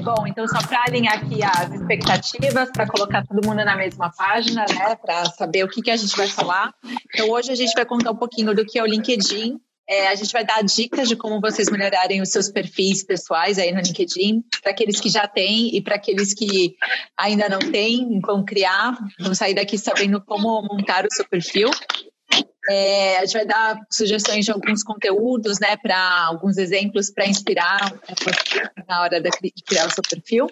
bom, então só para alinhar aqui as expectativas, para colocar todo mundo na mesma página, né, para saber o que, que a gente vai falar. Então hoje a gente vai contar um pouquinho do que é o LinkedIn, é, a gente vai dar dicas de como vocês melhorarem os seus perfis pessoais aí no LinkedIn, para aqueles que já têm e para aqueles que ainda não têm, vão criar, vão sair daqui sabendo como montar o seu perfil. É, a gente vai dar sugestões de alguns conteúdos, né, para alguns exemplos para inspirar na hora de criar o seu perfil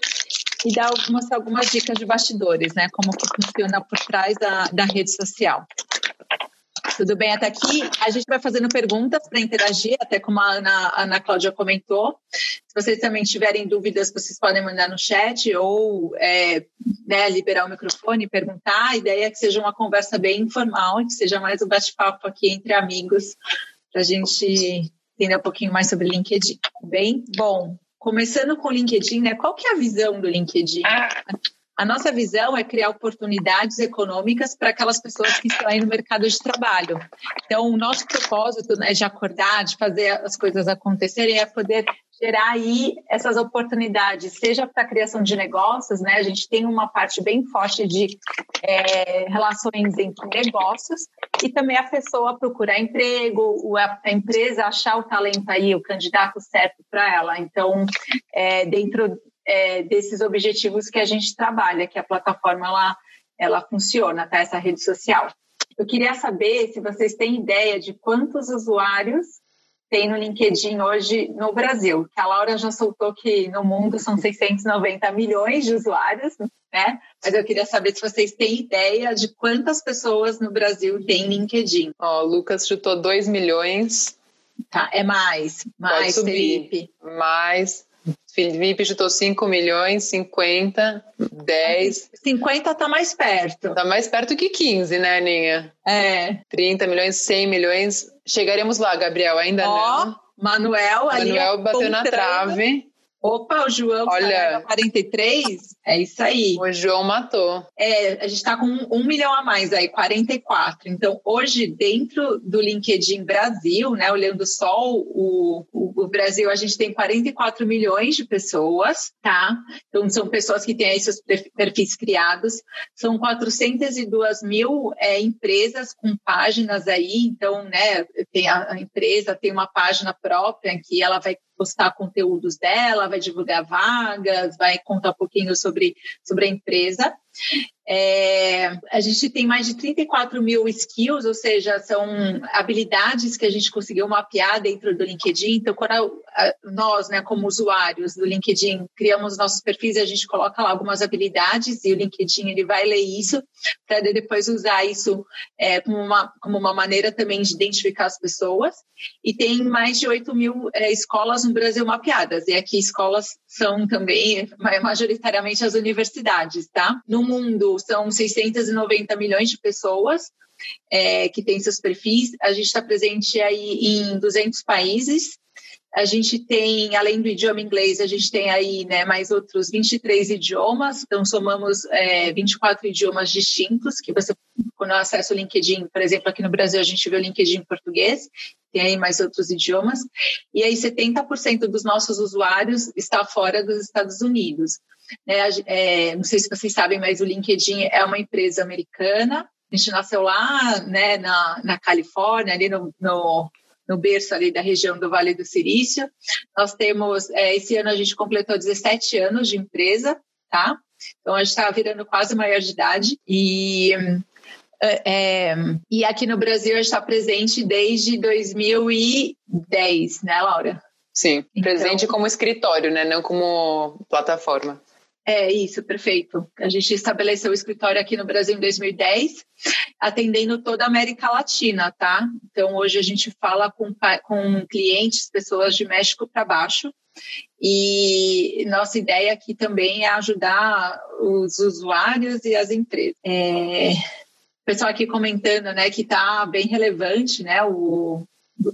e dar algumas, algumas dicas de bastidores, né, como funciona por trás da, da rede social. Tudo bem até aqui? A gente vai fazendo perguntas para interagir, até como a Ana, a Ana Cláudia comentou. Se vocês também tiverem dúvidas, vocês podem mandar no chat ou é, né, liberar o microfone e perguntar. A ideia é que seja uma conversa bem informal, que seja mais um bate-papo aqui entre amigos, para a gente entender um pouquinho mais sobre LinkedIn. Bem, bom, começando com o LinkedIn, né? Qual que é a visão do LinkedIn? Ah. A nossa visão é criar oportunidades econômicas para aquelas pessoas que estão aí no mercado de trabalho. Então, o nosso propósito né, de acordar, de fazer as coisas acontecerem, é poder gerar aí essas oportunidades, seja para a criação de negócios, né? A gente tem uma parte bem forte de é, relações entre negócios e também a pessoa procurar emprego, a, empresa achar o talento aí, o candidato certo para ela. Então, é, dentro é, desses objetivos que a gente trabalha, que a plataforma ela, ela funciona, tá? Essa rede social. Eu queria saber se vocês têm ideia de quantos usuários tem no LinkedIn hoje no Brasil. Que a Laura já soltou que no mundo são 690 milhões de usuários, né? Mas eu queria saber se vocês têm ideia de quantas pessoas no Brasil têm LinkedIn. Ó, o Lucas chutou 2 milhões. Tá, é mais, mais, Felipe. Mais, Felipe chutou 5 milhões, 50, 10. 50 tá mais perto. Tá mais perto que 15, né, Aninha? É. 30 milhões, 100 milhões. Chegaremos lá, Gabriel, ainda Ó, não. Manuel, Manuel bateu na trave. Opa, o João Olha, 43? É isso aí. O João matou. É, a gente está com um, um, milhão a mais aí, 44. Então, hoje, dentro do LinkedIn Brasil, né, olhando só o, o, o, Brasil, a gente tem 44 milhões de pessoas, tá? Então, são pessoas que têm aí seus perfis criados. São 402 mil é, empresas com páginas aí. Então, né, tem a, a empresa tem uma página própria que ela vai postar conteúdos dela, vai divulgar vagas, vai contar um pouquinho sobre, sobre a empresa. É, a gente tem mais de 34 mil skills, ou seja, são habilidades que a gente conseguiu mapear dentro do LinkedIn. Então, quando nós, né, como usuários do LinkedIn, criamos nossos perfis, a gente coloca lá algumas habilidades e o LinkedIn ele vai ler isso para depois usar isso é, como, uma, como uma maneira também de identificar as pessoas. E tem mais de 8 mil é, escolas no Brasil mapeadas. E aqui escolas são também majoritariamente as universidades, tá? No mundo são 690 milhões de pessoas é, que têm seus perfis. A gente está presente aí em 200 países. A gente tem, além do idioma inglês, a gente tem aí né, mais outros 23 idiomas, então somamos é, 24 idiomas distintos, que você, quando acessa o LinkedIn, por exemplo, aqui no Brasil a gente vê o LinkedIn em português, tem aí mais outros idiomas, e aí 70% dos nossos usuários está fora dos Estados Unidos. Né? É, não sei se vocês sabem, mas o LinkedIn é uma empresa americana. A gente nasceu lá né, na, na Califórnia, ali no, no, no berço ali da região do Vale do Silício. Nós temos, é, esse ano a gente completou 17 anos de empresa, tá? Então a gente está virando quase maior de idade e é, é e aqui no Brasil a gente está presente desde 2010, né, Laura? Sim, presente então, como escritório, né? Não como plataforma. É isso, perfeito. A gente estabeleceu o escritório aqui no Brasil em 2010, atendendo toda a América Latina, tá? Então, hoje a gente fala com, com clientes, pessoas de México para baixo, e nossa ideia aqui também é ajudar os usuários e as empresas. É, o pessoal aqui comentando, né, que está bem relevante, né, o,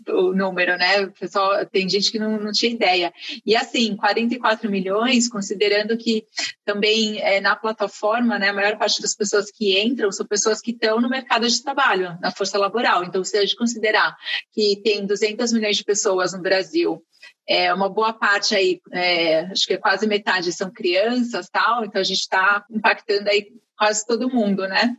o número, né? O pessoal, tem gente que não, não tinha ideia. E assim, 44 milhões, considerando que também é, na plataforma, né, a maior parte das pessoas que entram são pessoas que estão no mercado de trabalho, na força laboral. Então, se a gente considerar que tem 200 milhões de pessoas no Brasil, é, uma boa parte aí, é, acho que é quase metade são crianças, tal, então a gente está impactando aí quase todo mundo, né?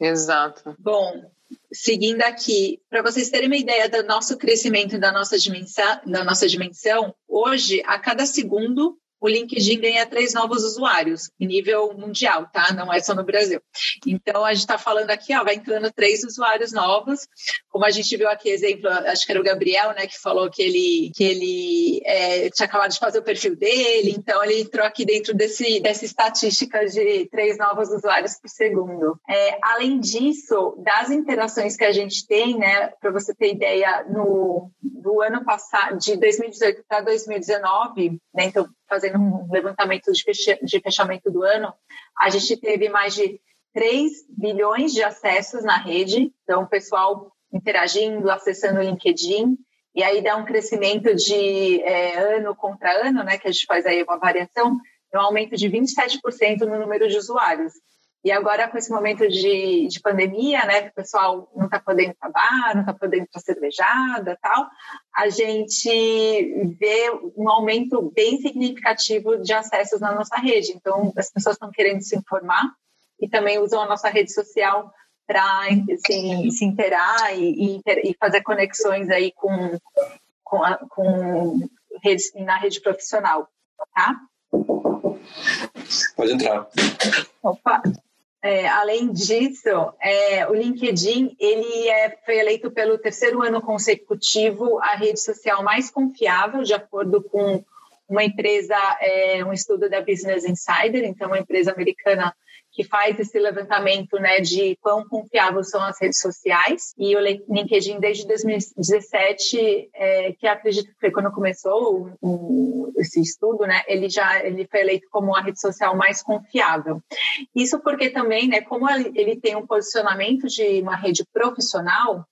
Exato. Bom, seguindo aqui, para vocês terem uma ideia do nosso crescimento, da nossa dimensão, da nossa dimensão, hoje, a cada segundo, o LinkedIn ganha três novos usuários, nível mundial, tá? Não é só no Brasil. Então, a gente está falando aqui, ó, vai entrando três usuários novos, como a gente viu aqui, exemplo, acho que era o Gabriel, né, que falou que ele, que ele é, tinha acabado de fazer o perfil dele, então ele entrou aqui dentro desse, dessa estatística de três novos usuários por segundo. É, além disso, das interações que a gente tem, né, para você ter ideia, no do ano passado, de 2018 para 2019, né, então fazendo um levantamento de fechamento do ano, a gente teve mais de 3 bilhões de acessos na rede, então o pessoal interagindo, acessando o LinkedIn, e aí dá um crescimento de é, ano contra ano, né, que a gente faz aí uma variação, um aumento de 27% no número de usuários. E agora, com esse momento de, de pandemia, né, que o pessoal não está podendo trabalhar, não está podendo para cervejada tal, a gente vê um aumento bem significativo de acessos na nossa rede. Então, as pessoas estão querendo se informar e também usam a nossa rede social para assim, se interar e, e, e, fazer conexões aí com, com, a, com na rede profissional, tá? Pode entrar. Opa! É, além disso, é, o LinkedIn ele é, foi eleito pelo terceiro ano consecutivo a rede social mais confiável, de acordo com uma empresa, é, um estudo da Business Insider, então uma empresa americana que faz esse levantamento né, de quão confiáveis são as redes sociais. E o LinkedIn, desde 2017, é, que acredito que foi quando começou o, o, esse estudo, né, ele já ele foi eleito como a rede social mais confiável. Isso porque também, né, como ele tem um posicionamento de uma rede profissional,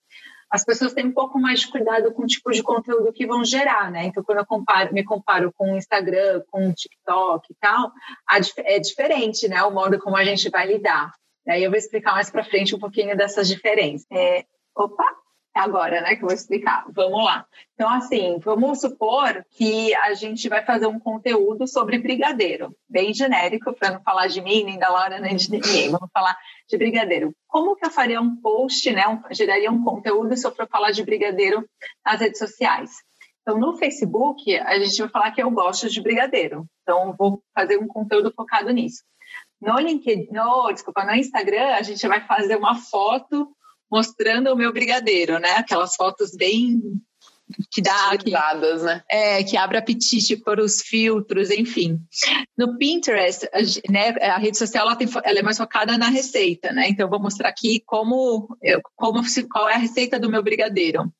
as pessoas têm um pouco mais de cuidado com o tipo de conteúdo que vão gerar, né? Então, quando eu comparo, me comparo com o Instagram, com o TikTok e tal, é diferente, né? O modo como a gente vai lidar. Aí eu vou explicar mais para frente um pouquinho dessas diferenças. É, opa, agora, né, que eu vou explicar. Vamos lá. Então, assim, vamos supor que a gente vai fazer um conteúdo sobre brigadeiro, bem genérico, para não falar de mim, nem da Laura, nem de ninguém. Vamos falar de brigadeiro. Como que eu faria um post, né, um, geraria um conteúdo eu for falar de brigadeiro nas redes sociais? Então, no Facebook, a gente vai falar que eu gosto de brigadeiro. Então, vou fazer um conteúdo focado nisso. No LinkedIn, no, desculpa, no Instagram, a gente vai fazer uma foto mostrando o meu brigadeiro, né? Aquelas fotos bem que dá que, né? É, que abre apetite para os filtros, enfim. No Pinterest, a, né, a rede social ela, tem, ela é mais focada na receita, né? Então vou mostrar aqui como, como qual é a receita do meu brigadeiro.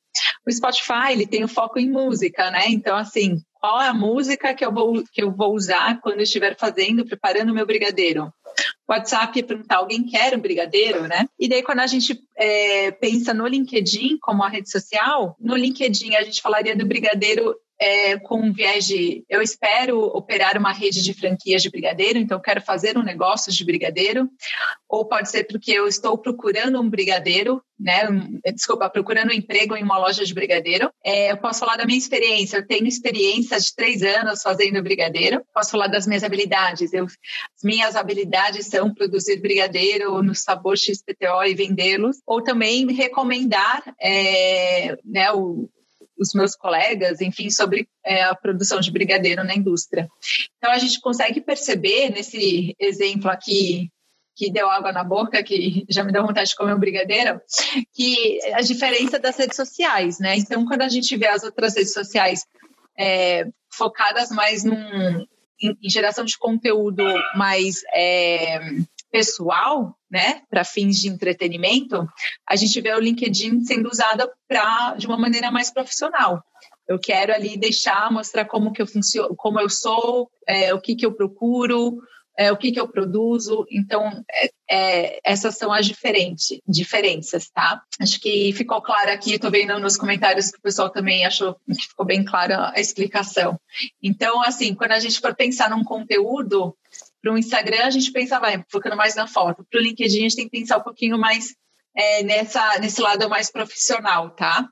O Spotify ele tem o foco em música, né? Então assim, qual é a música que eu vou que eu vou usar quando eu estiver fazendo, preparando o meu brigadeiro? WhatsApp é perguntar alguém quer um brigadeiro, né? E daí quando a gente é, pensa no LinkedIn como a rede social, no LinkedIn a gente falaria do brigadeiro é, com um viés de eu espero operar uma rede de franquias de brigadeiro, então quero fazer um negócio de brigadeiro, ou pode ser porque eu estou procurando um brigadeiro, né? Desculpa, procurando um emprego em uma loja de brigadeiro. É, eu posso falar da minha experiência, eu tenho experiência de três anos fazendo brigadeiro, posso falar das minhas habilidades. Eu, as minhas habilidades são produzir brigadeiro no sabor XPTO e vendê-los, ou também recomendar é, né, o, os meus colegas, enfim, sobre é, a produção de brigadeiro na indústria. Então, a gente consegue perceber nesse exemplo aqui que deu água na boca, que já me deu vontade de comer um brigadeiro, que a diferença das redes sociais, né? Então, quando a gente vê as outras redes sociais é, focadas mais num, em, em, geração de conteúdo mais é, pessoal, né, para fins de entretenimento, a gente vê o LinkedIn sendo usado para de uma maneira mais profissional. Eu quero ali deixar, mostrar como que eu funciono, como eu sou, é, o que que eu procuro, é, o que, que eu produzo. Então, é, é, essas são as diferentes, diferenças, tá? Acho que ficou claro aqui, estou vendo nos comentários que o pessoal também achou que ficou bem clara a explicação. Então, assim, quando a gente for pensar num conteúdo, para o Instagram, a gente pensa, vai, focando mais na foto. Para o LinkedIn, a gente tem que pensar um pouquinho mais é, nessa, nesse lado mais profissional, tá?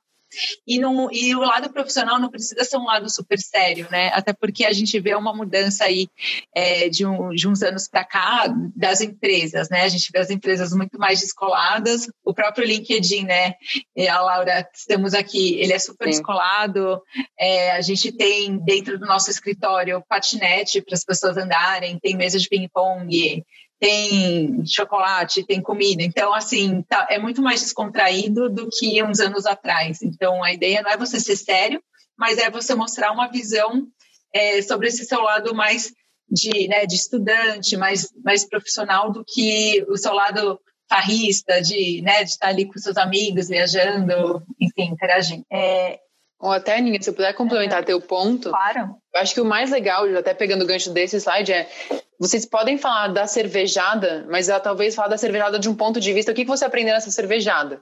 E, não, e o lado profissional não precisa ser um lado super sério, né? Até porque a gente vê uma mudança aí é, de, um, de uns anos para cá das empresas, né? A gente vê as empresas muito mais descoladas. O próprio LinkedIn, né? E a Laura, estamos aqui, ele é super Sim. descolado. É, a gente tem dentro do nosso escritório patinete para as pessoas andarem, tem mesa de ping-pong, tem chocolate, tem comida. Então, assim, tá, é muito mais descontraído do que uns anos atrás. Então, a ideia não é você ser sério, mas é você mostrar uma visão é, sobre esse seu lado mais de, né, de estudante, mais, mais profissional do que o seu lado farrista, de, né, de estar ali com seus amigos, viajando, enfim, interagindo. É, ou até, Aninha, se eu puder complementar é. teu ponto. Claro. Eu acho que o mais legal, até pegando o gancho desse slide, é vocês podem falar da cervejada, mas talvez falar da cervejada de um ponto de vista, o que, que você aprendeu nessa cervejada?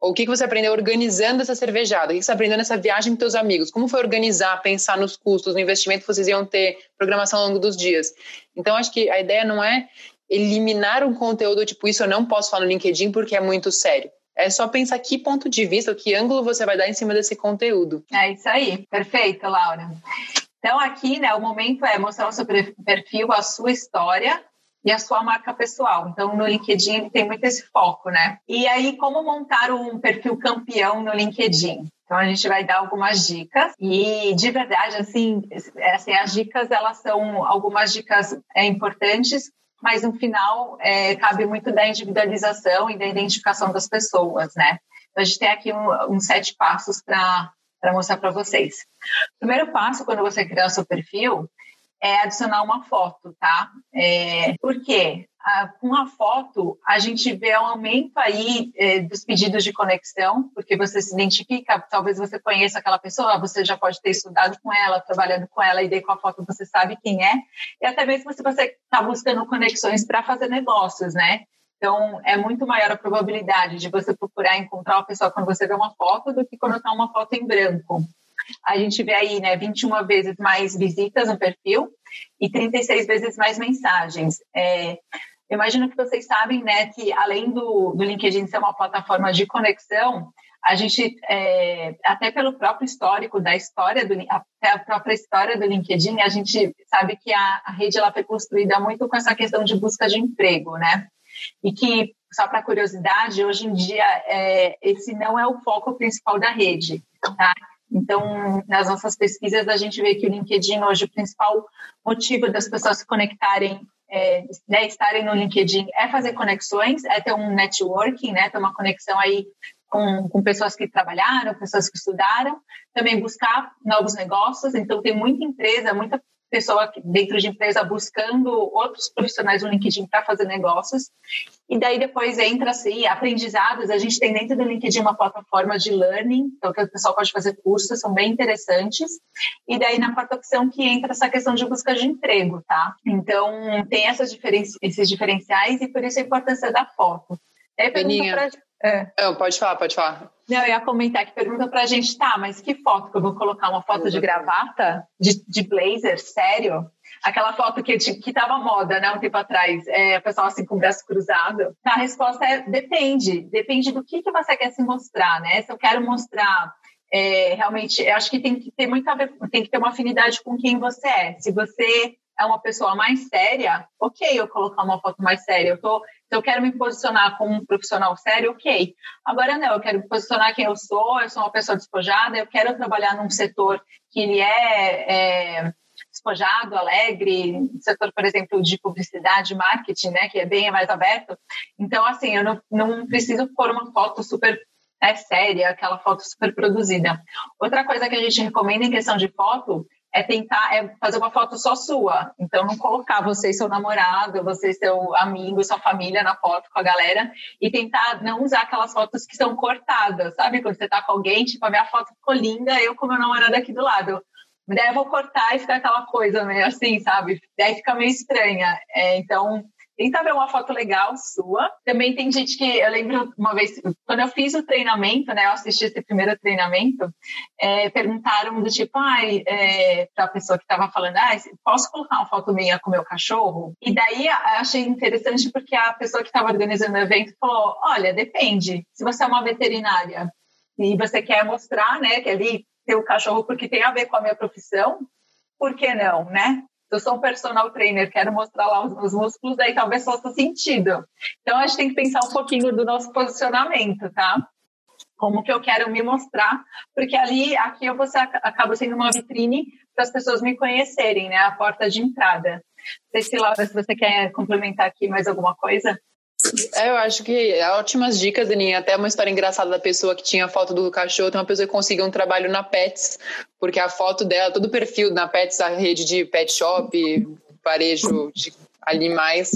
Ou o que, que você aprendeu organizando essa cervejada? O que, que você aprendeu nessa viagem com seus amigos? Como foi organizar, pensar nos custos, no investimento que vocês iam ter, programação ao longo dos dias? Então, acho que a ideia não é eliminar um conteúdo tipo isso eu não posso falar no LinkedIn porque é muito sério. É só pensar que ponto de vista, que ângulo você vai dar em cima desse conteúdo. É isso aí. Perfeito, Laura. Então, aqui, né, o momento é mostrar o seu perfil, a sua história e a sua marca pessoal. Então, no LinkedIn ele tem muito esse foco, né? E aí, como montar um perfil campeão no LinkedIn? Então, a gente vai dar algumas dicas e, de verdade, assim, assim as dicas, elas são algumas dicas é, importantes, mas no final é, cabe muito da individualização e da identificação das pessoas, né? Então, a gente tem aqui um, um sete passos para para mostrar para vocês. O primeiro passo, quando você criar o seu perfil, é adicionar uma foto, tá? É, por quê? com a foto, a gente vê um aumento aí é, dos pedidos de conexão, porque você se identifica, talvez você conheça aquela pessoa, você já pode ter estudado com ela, trabalhando com ela, e daí com a foto você sabe quem é, e até mesmo se você está buscando conexões para fazer negócios, né? Então, é muito maior a probabilidade de você procurar encontrar uma pessoa quando você vê uma foto do que quando está uma foto em branco. A gente vê aí, né, 21 vezes mais visitas no perfil e 36 vezes mais mensagens. É, eu imagino que vocês sabem, né, que além do, do LinkedIn ser uma plataforma de conexão, a gente, é, até pelo próprio histórico da história, do, até a própria história do LinkedIn, a gente sabe que a, a rede ela foi construída muito com essa questão de busca de emprego, né? E que, só para curiosidade, hoje em dia é, esse não é o foco principal da rede, tá? Então, nas nossas pesquisas, a gente vê que o LinkedIn hoje, o principal motivo das pessoas se conectarem, é, né, estarem no LinkedIn é fazer conexões, é ter um networking, né, ter uma conexão aí com, com pessoas que trabalharam, pessoas que estudaram, também buscar novos negócios. Então, tem muita empresa, muita pessoa dentro de empresa buscando outros profissionais no LinkedIn para fazer negócios. E daí depois entra assim, aprendizados. A gente tem dentro do LinkedIn uma plataforma de learning, então que o pessoal pode fazer cursos, são bem interessantes. E daí na quarta opção que entra essa questão de busca de emprego, tá? Então tem essas diferen esses diferenciais e por isso a importância da foto. Aí pergunta pra... É. Não, pode falar, pode falar. Não, eu ia comentar que pergunta pra gente, tá, mas que foto que eu vou colocar? Uma foto de gravata? De, de blazer? Sério? Aquela foto que, que tava moda, né, um tempo atrás, é, o pessoal assim com o braço cruzado. Tá, a resposta é depende. Depende do que, que você quer se mostrar, né? Se eu quero mostrar é, realmente, eu acho que tem que ter muito a ver, tem que ter uma afinidade com quem você é. Se você é uma pessoa mais séria, ok, eu colocar uma foto mais séria. Eu tô, se eu quero me posicionar como um profissional sério, ok. Agora não, eu quero me posicionar quem eu sou, eu sou uma pessoa despojada, eu quero trabalhar num setor que ele é, é despojado, alegre, setor, por exemplo, de publicidade, marketing, né, que é bem mais aberto. Então, assim, eu não, não preciso pôr uma foto super é séria, aquela foto super produzida. Outra coisa que a gente recomenda em questão de foto é tentar é fazer uma foto só sua. Então, não colocar você e seu namorado, você e seu amigo, sua família na foto com a galera e tentar não usar aquelas fotos que são cortadas, sabe? Quando você tá com alguém, tipo, a minha foto ficou linda, eu com meu namorado aqui do lado. Daí eu vou cortar e fica aquela coisa meio assim, sabe? Daí fica meio estranha. É, então, tenta ver uma foto legal sua. Também tem gente que, eu lembro uma vez, quando eu fiz o treinamento, né, eu assisti esse primeiro treinamento, é, perguntaram do tipo, ai, é, para a pessoa que estava falando, ah, posso colocar uma foto minha com meu cachorro? E daí achei interessante porque a pessoa que estava organizando o evento falou, olha, depende, se você é uma veterinária e você quer mostrar, né, que ali tem o cachorro porque tem a ver com a minha profissão, por que não, né? Eu sou um personal trainer, quero mostrar lá os, os músculos, aí talvez faça sentido. Então, a gente tem que pensar um pouquinho do nosso posicionamento, tá? Como que eu quero me mostrar, porque ali, aqui eu você acaba sendo uma vitrine para as pessoas me conhecerem, né? A porta de entrada. Não sei se, Laura, se você quer complementar aqui mais alguma coisa. É, eu acho que ótimas dicas, Aninha. Até uma história engraçada da pessoa que tinha a foto do cachorro. Tem uma pessoa que conseguiu um trabalho na Pets, porque a foto dela, todo o perfil na Pets, a rede de pet shop, varejo de animais,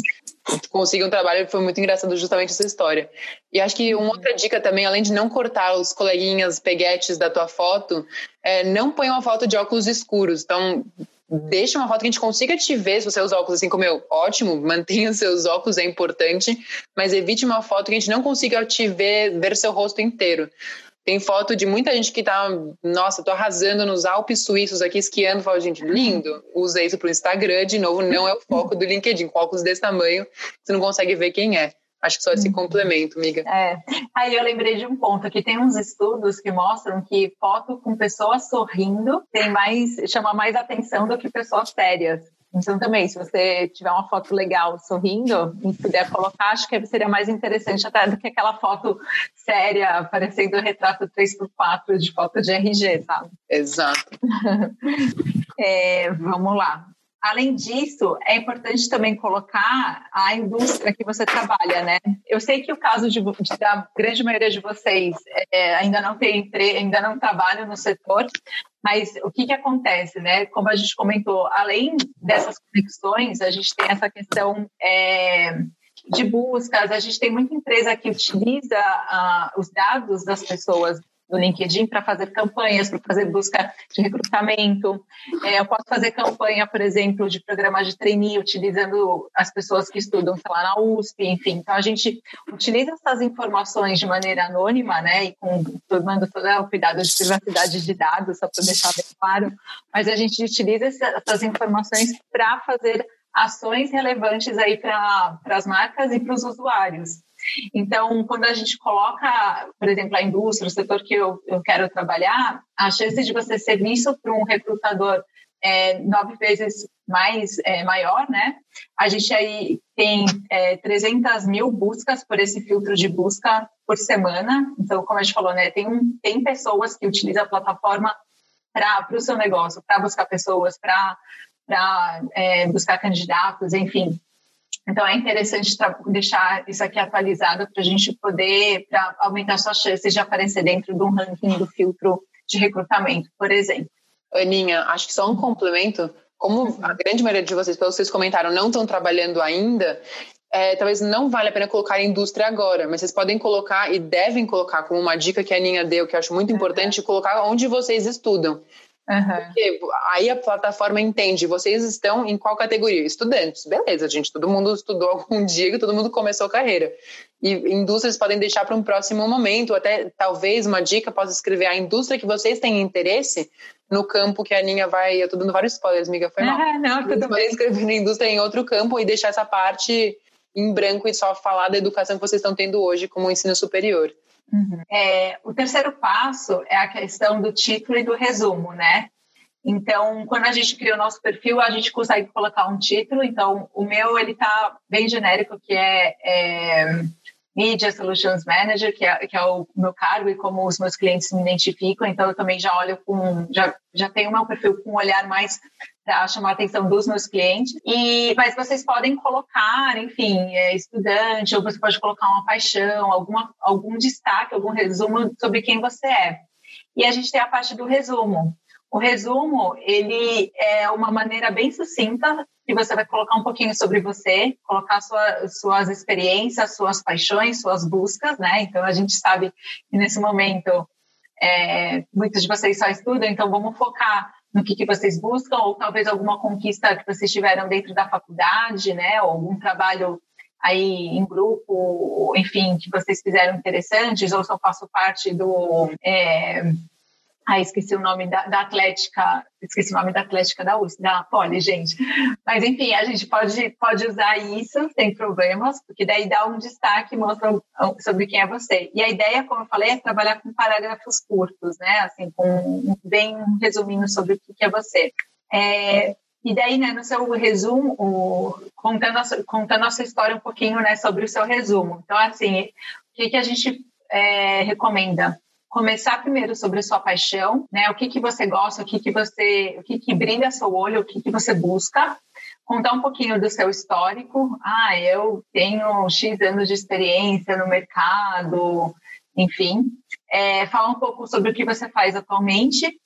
conseguiu um trabalho. Foi muito engraçado justamente essa história. E acho que uma outra dica também, além de não cortar os coleguinhas peguetes da tua foto, é não põe uma foto de óculos escuros. Então, deixa uma foto que a gente consiga te ver se você usa óculos assim como eu. Ótimo, mantenha seus óculos, é importante, mas evite uma foto que a gente não consiga te ver, ver seu rosto inteiro. Tem foto de muita gente que tá, nossa, tô arrasando nos Alpes suíços aqui esquiando. Fala, gente, lindo. Usa isso pro Instagram, de novo, não é o foco do LinkedIn. Com óculos desse tamanho, você não consegue ver quem é. Acho que só esse uhum. complemento, amiga. É. Aí eu lembrei de um ponto que tem uns estudos que mostram que foto com pessoas sorrindo tem mais chama mais atenção do que pessoas sérias. Então também, se você tiver uma foto legal sorrindo e puder colocar, acho que seria mais interessante até do que aquela foto séria, parecendo retrato 3x4 de foto de RG, sabe? Exato. é, vamos lá. Além disso, é importante também colocar a indústria que você trabalha, né? Eu sei que o caso de, de da grande maioria de vocês é, ainda não tem ainda não trabalham no setor, mas o que que acontece, né? Como a gente comentou, além dessas conexões, a gente tem essa questão é, de buscas, a gente tem muita empresa que utiliza uh, os dados das pessoas no LinkedIn para fazer campanhas, para fazer busca de recrutamento. É, eu posso fazer campanha, por exemplo, de programa de trainee, utilizando as pessoas que estudam, sei lá, na USP, enfim. Então, a gente utiliza essas informações de maneira anônima, né, e com, tomando todo o cuidado de privacidade de dados, só para deixar bem claro, mas a gente utiliza essas informações para fazer ações relevantes aí para as marcas e para os usuários. Então, quando a gente coloca, por exemplo, a indústria, o setor que eu, eu quero trabalhar, a chance de você ser visto por um recrutador é nove vezes mais é, maior, né? A gente aí tem é, 300 mil buscas por esse filtro de busca por semana. Então, como a gente falou, né? Tem, tem pessoas que utilizam a plataforma para o seu negócio, para buscar pessoas, para é, buscar candidatos, enfim. Então, é interessante deixar isso aqui atualizado para a gente poder pra aumentar suas chances de aparecer dentro de um ranking do filtro de recrutamento, por exemplo. Aninha, acho que só um complemento. Como a grande maioria de vocês, pelo que vocês comentaram, não estão trabalhando ainda, é, talvez não vale a pena colocar indústria agora, mas vocês podem colocar e devem colocar como uma dica que a Aninha deu, que eu acho muito importante, colocar onde vocês estudam. Uhum. Porque aí a plataforma entende, vocês estão em qual categoria? Estudantes. Beleza, gente, todo mundo estudou algum dia, todo mundo começou a carreira. E indústrias podem deixar para um próximo momento, até talvez uma dica possa escrever a indústria que vocês têm interesse no campo que a Aninha vai. Eu tô dando vários spoilers, amiga, foi mal. É, não, tudo podem escrever na indústria em outro campo e deixar essa parte em branco e só falar da educação que vocês estão tendo hoje como ensino superior. Uhum. É, o terceiro passo é a questão do título e do resumo, né? Então, quando a gente cria o nosso perfil, a gente consegue colocar um título. Então, o meu ele está bem genérico, que é, é Media Solutions Manager, que é, que é o meu cargo e como os meus clientes me identificam. Então, eu também já olho com, já, já tenho meu perfil com um olhar mais para chamar a atenção dos meus clientes. E, mas vocês podem colocar, enfim, é, estudante, ou você pode colocar uma paixão, alguma, algum destaque, algum resumo sobre quem você é. E a gente tem a parte do resumo. O resumo, ele é uma maneira bem sucinta que você vai colocar um pouquinho sobre você, colocar sua, suas experiências, suas paixões, suas buscas, né? Então, a gente sabe que nesse momento é, muitos de vocês só estudam, então vamos focar no que, que vocês buscam, ou talvez alguma conquista que vocês tiveram dentro da faculdade, né? Ou algum trabalho aí em grupo, enfim, que vocês fizeram interessantes, ou só faço parte do. É, ah, esqueci o nome da, da, Atlética, esqueci o nome da Atlética da USP, da Poli, gente. Mas, enfim, a gente pode, pode usar isso sem problemas, porque daí dá um destaque, mostra sobre quem é você. E a ideia, como eu falei, é trabalhar com parágrafos curtos, né? Assim, com bem um resuminho sobre o que é você. É, e daí, né, no seu resumo, o, contando, a, contando a sua história um pouquinho, né, sobre o seu resumo. Então, assim, o que, que a gente é, recomenda? Começar primeiro sobre a sua paixão, né? O que que você gosta, o que que você, o que que brilha seu olho, o que que você busca. Contar um pouquinho do seu histórico. Ah, eu tenho X anos de experiência no mercado, enfim. É, falar um pouco sobre o que você faz atualmente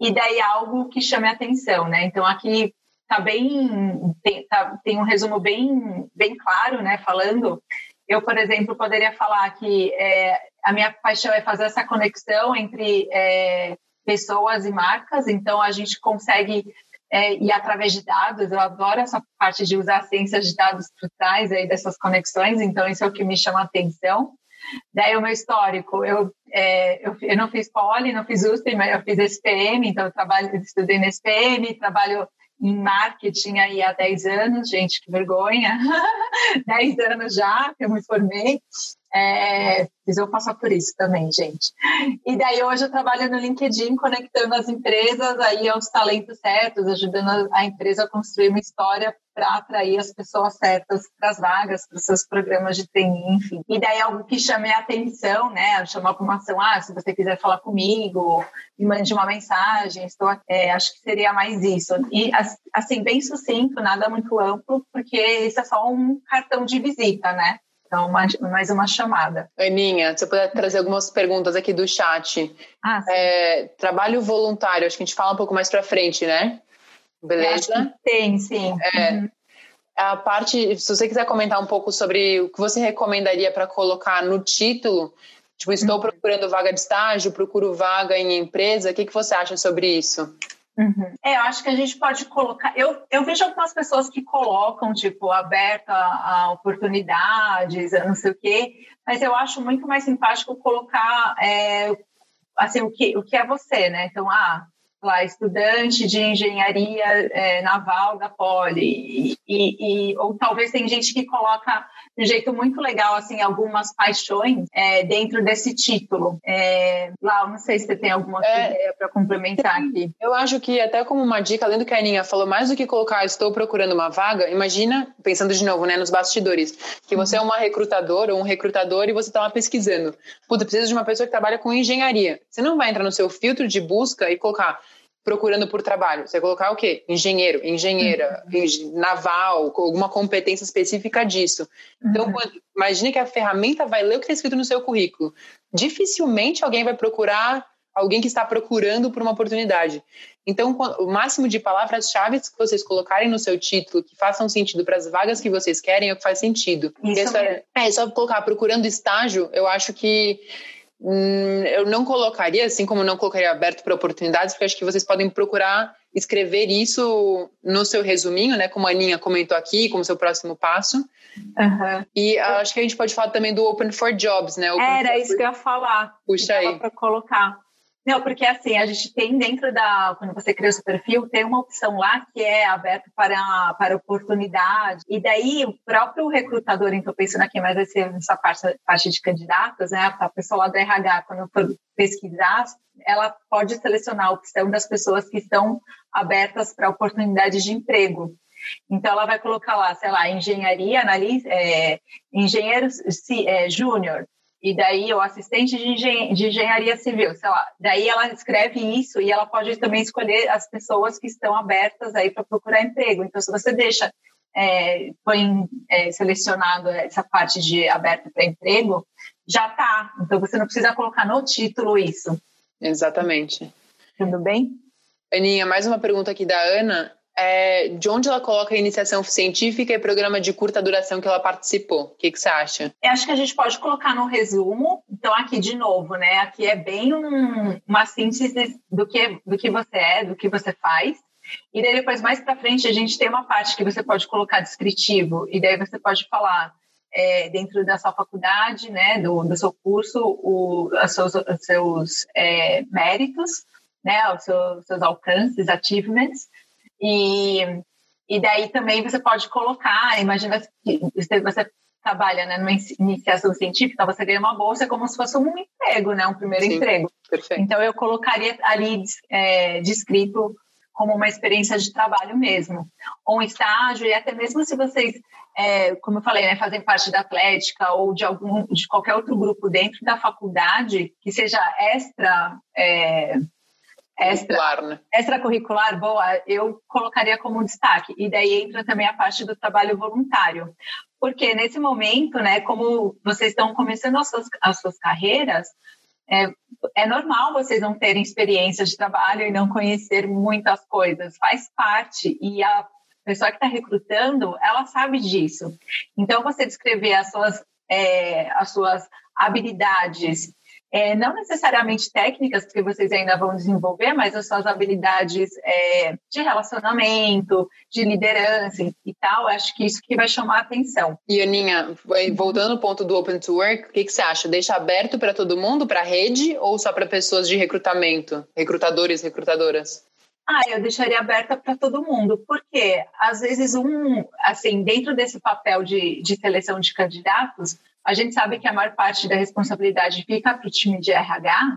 e daí algo que chame a atenção, né? Então aqui tá bem, tem, tá, tem um resumo bem, bem claro, né? Falando eu, por exemplo, poderia falar que é, a minha paixão é fazer essa conexão entre é, pessoas e marcas, então a gente consegue é, ir através de dados. Eu adoro essa parte de usar ciências de dados por trás aí dessas conexões, então isso é o que me chama a atenção. Daí o meu histórico, eu, é, eu, eu, não fiz poli, não fiz USP, mas eu fiz SPM, então eu trabalho, estudei na SPM, trabalho em marketing aí há 10 anos, gente, que vergonha. 10 anos já que eu me formei. É, eu passar por isso também, gente. E daí hoje eu trabalho no LinkedIn, conectando as empresas aí aos talentos certos, ajudando a empresa a construir uma história para atrair as pessoas certas para as vagas, para os seus programas de training, enfim. E daí algo que chame a atenção, né? Chamar para ação, ah, se você quiser falar comigo, me mande uma mensagem, estou é, acho que seria mais isso. E assim, bem sucinto, nada muito amplo, porque isso é só um cartão de visita, né? Então, mais, mais uma chamada. Aninha, se eu puder trazer algumas perguntas aqui do chat. Ah. É, trabalho voluntário, acho que a gente fala um pouco mais para frente, né? Beleza? Tem, sim. É, uhum. A parte, se você quiser comentar um pouco sobre o que você recomendaria para colocar no título, tipo, estou uhum. procurando vaga de estágio, procuro vaga em empresa, o que, que você acha sobre isso? Uhum. É, eu acho que a gente pode colocar. Eu, eu vejo algumas pessoas que colocam, tipo, aberta a, oportunidades, não sei o quê, mas eu acho muito mais simpático colocar é, assim, o que, o que é você, né? Então, ah, lá, estudante de engenharia é, naval da Poli, e, e, ou talvez tem gente que coloca de um jeito muito legal, assim, algumas paixões é, dentro desse título. É, lá, não sei se você tem alguma é, ideia para complementar aqui. Eu acho que até como uma dica, além do que a Aninha falou, mais do que colocar estou procurando uma vaga, imagina, pensando de novo, né, nos bastidores, que você é uma recrutadora ou um recrutador e você está lá pesquisando. Puta, precisa de uma pessoa que trabalha com engenharia. Você não vai entrar no seu filtro de busca e colocar procurando por trabalho. Você colocar o quê? Engenheiro, engenheira, uhum. naval, alguma competência específica disso. Então, uhum. quando, imagine que a ferramenta vai ler o que está escrito no seu currículo. Dificilmente alguém vai procurar alguém que está procurando por uma oportunidade. Então, o máximo de palavras-chave que vocês colocarem no seu título que façam sentido para as vagas que vocês querem é o que faz sentido. Isso é, é, só colocar procurando estágio, eu acho que Hum, eu não colocaria, assim como não colocaria aberto para oportunidades, porque acho que vocês podem procurar escrever isso no seu resuminho, né? Como a Aninha comentou aqui, como seu próximo passo. Uhum. E acho que a gente pode falar também do Open for Jobs, né? Open Era isso que eu ia falar. Puxa aí. Para colocar. Não, porque assim, a gente tem dentro da, quando você cria o seu perfil, tem uma opção lá que é aberto para, para oportunidade. E daí o próprio recrutador, então pensando aqui, mas vai ser nessa parte, parte de candidatos, né? A pessoa lá do RH, quando for pesquisar, ela pode selecionar a opção das pessoas que estão abertas para oportunidades de emprego. Então, ela vai colocar lá, sei lá, engenharia, analista, é, engenheiro é, júnior, e daí o assistente de, engen de engenharia civil, sei lá. Daí ela escreve isso e ela pode também escolher as pessoas que estão abertas aí para procurar emprego. Então, se você deixa, é, põe é, selecionado essa parte de aberto para emprego, já tá. Então, você não precisa colocar no título isso. Exatamente. Tudo bem? Aninha, mais uma pergunta aqui da Ana. É, de onde ela coloca a iniciação científica e programa de curta duração que ela participou. O que, que você acha? Eu acho que a gente pode colocar no resumo. Então, aqui de novo, né? Aqui é bem um, uma síntese do que, do que você é, do que você faz. E daí depois, mais para frente, a gente tem uma parte que você pode colocar descritivo. E daí você pode falar é, dentro da sua faculdade, né, do, do seu curso, o, os seus, os seus é, méritos, né, os seus, seus alcances, achievements, e, e daí também você pode colocar, imagina que você trabalha né, numa iniciação científica, você ganha uma bolsa como se fosse um emprego, né, um primeiro Sim, emprego. Perfeito. Então eu colocaria ali é, descrito como uma experiência de trabalho mesmo, ou um estágio, e até mesmo se vocês, é, como eu falei, né, fazem parte da Atlética ou de algum de qualquer outro grupo dentro da faculdade que seja extra é, extra, né? extracurricular, boa, eu colocaria como destaque. E daí entra também a parte do trabalho voluntário. Porque nesse momento, né, como vocês estão começando as suas, as suas carreiras, é, é normal vocês não terem experiência de trabalho e não conhecer muitas coisas, faz parte. E a pessoa que está recrutando, ela sabe disso. Então, você descrever as suas, é, as suas habilidades é, não necessariamente técnicas, porque vocês ainda vão desenvolver, mas as suas habilidades é, de relacionamento, de liderança e tal, acho que isso que vai chamar a atenção. E Aninha, voltando ao ponto do Open to Work, o que, que você acha? Deixa aberto para todo mundo, para a rede, ou só para pessoas de recrutamento, recrutadores, recrutadoras? Ah, eu deixaria aberta para todo mundo, porque às vezes um, assim, dentro desse papel de, de seleção de candidatos, a gente sabe que a maior parte da responsabilidade fica para o time de RH,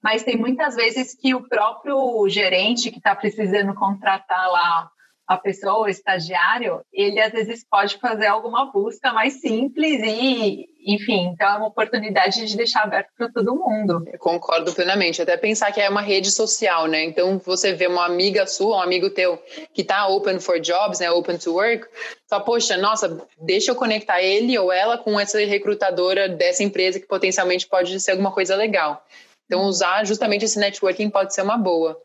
mas tem muitas vezes que o próprio gerente que está precisando contratar lá a pessoa, o estagiário, ele às vezes pode fazer alguma busca mais simples e, enfim, então é uma oportunidade de deixar aberto para todo mundo. Eu concordo plenamente. Até pensar que é uma rede social, né? Então você vê uma amiga sua, um amigo teu que está open for jobs, né? Open to work, só poxa, nossa, deixa eu conectar ele ou ela com essa recrutadora dessa empresa que potencialmente pode ser alguma coisa legal. Então usar justamente esse networking pode ser uma boa.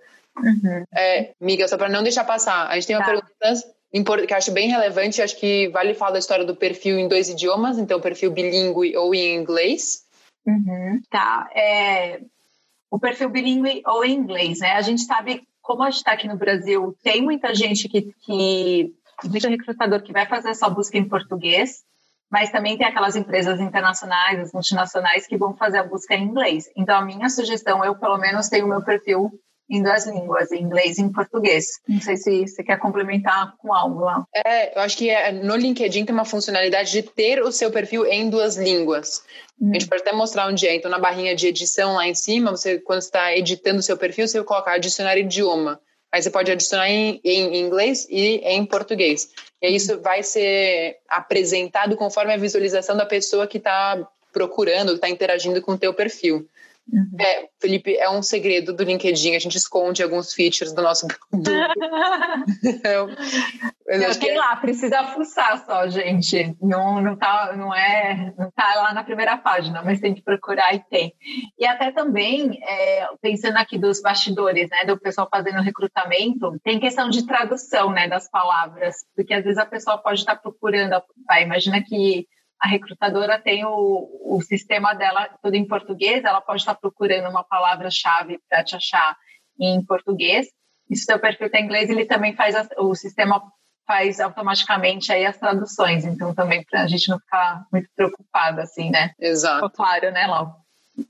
Uhum. É, Miga, só para não deixar passar, a gente tem uma tá. pergunta que eu acho bem relevante, acho que vale falar da história do perfil em dois idiomas, então perfil bilíngue ou em inglês. Uhum. Tá. É, o perfil bilíngue ou em inglês, né? A gente sabe, como a gente está aqui no Brasil, tem muita gente que, que muito recrutador que vai fazer essa busca em português, mas também tem aquelas empresas internacionais, as multinacionais, que vão fazer a busca em inglês. Então, a minha sugestão, eu pelo menos tenho o meu perfil em duas línguas, em inglês e em português. Não sei se você quer complementar com algo lá. É, eu acho que é, no LinkedIn tem uma funcionalidade de ter o seu perfil em duas línguas. Hum. A gente pode até mostrar um dia. Então, na barrinha de edição lá em cima, você quando está editando o seu perfil, você vai colocar adicionar idioma. Aí você pode adicionar em, em inglês e em português. E aí isso vai ser apresentado conforme a visualização da pessoa que está procurando, está interagindo com o teu perfil. Uhum. É, Felipe, é um segredo do LinkedIn, a gente esconde alguns features do nosso. Do... eu, eu tem é... lá, precisa fuçar só, gente. Não, não, tá, não, é, não tá lá na primeira página, mas tem que procurar e tem. E até também, é, pensando aqui dos bastidores, né, do pessoal fazendo recrutamento, tem questão de tradução né, das palavras, porque às vezes a pessoa pode estar procurando, vai, imagina que a recrutadora tem o, o sistema dela tudo em português, ela pode estar procurando uma palavra-chave para te achar em português. E se o seu perfil está em inglês, ele também faz, a, o sistema faz automaticamente aí as traduções. Então, também para a gente não ficar muito preocupado, assim, né? Exato. Ficou claro, né, Lau?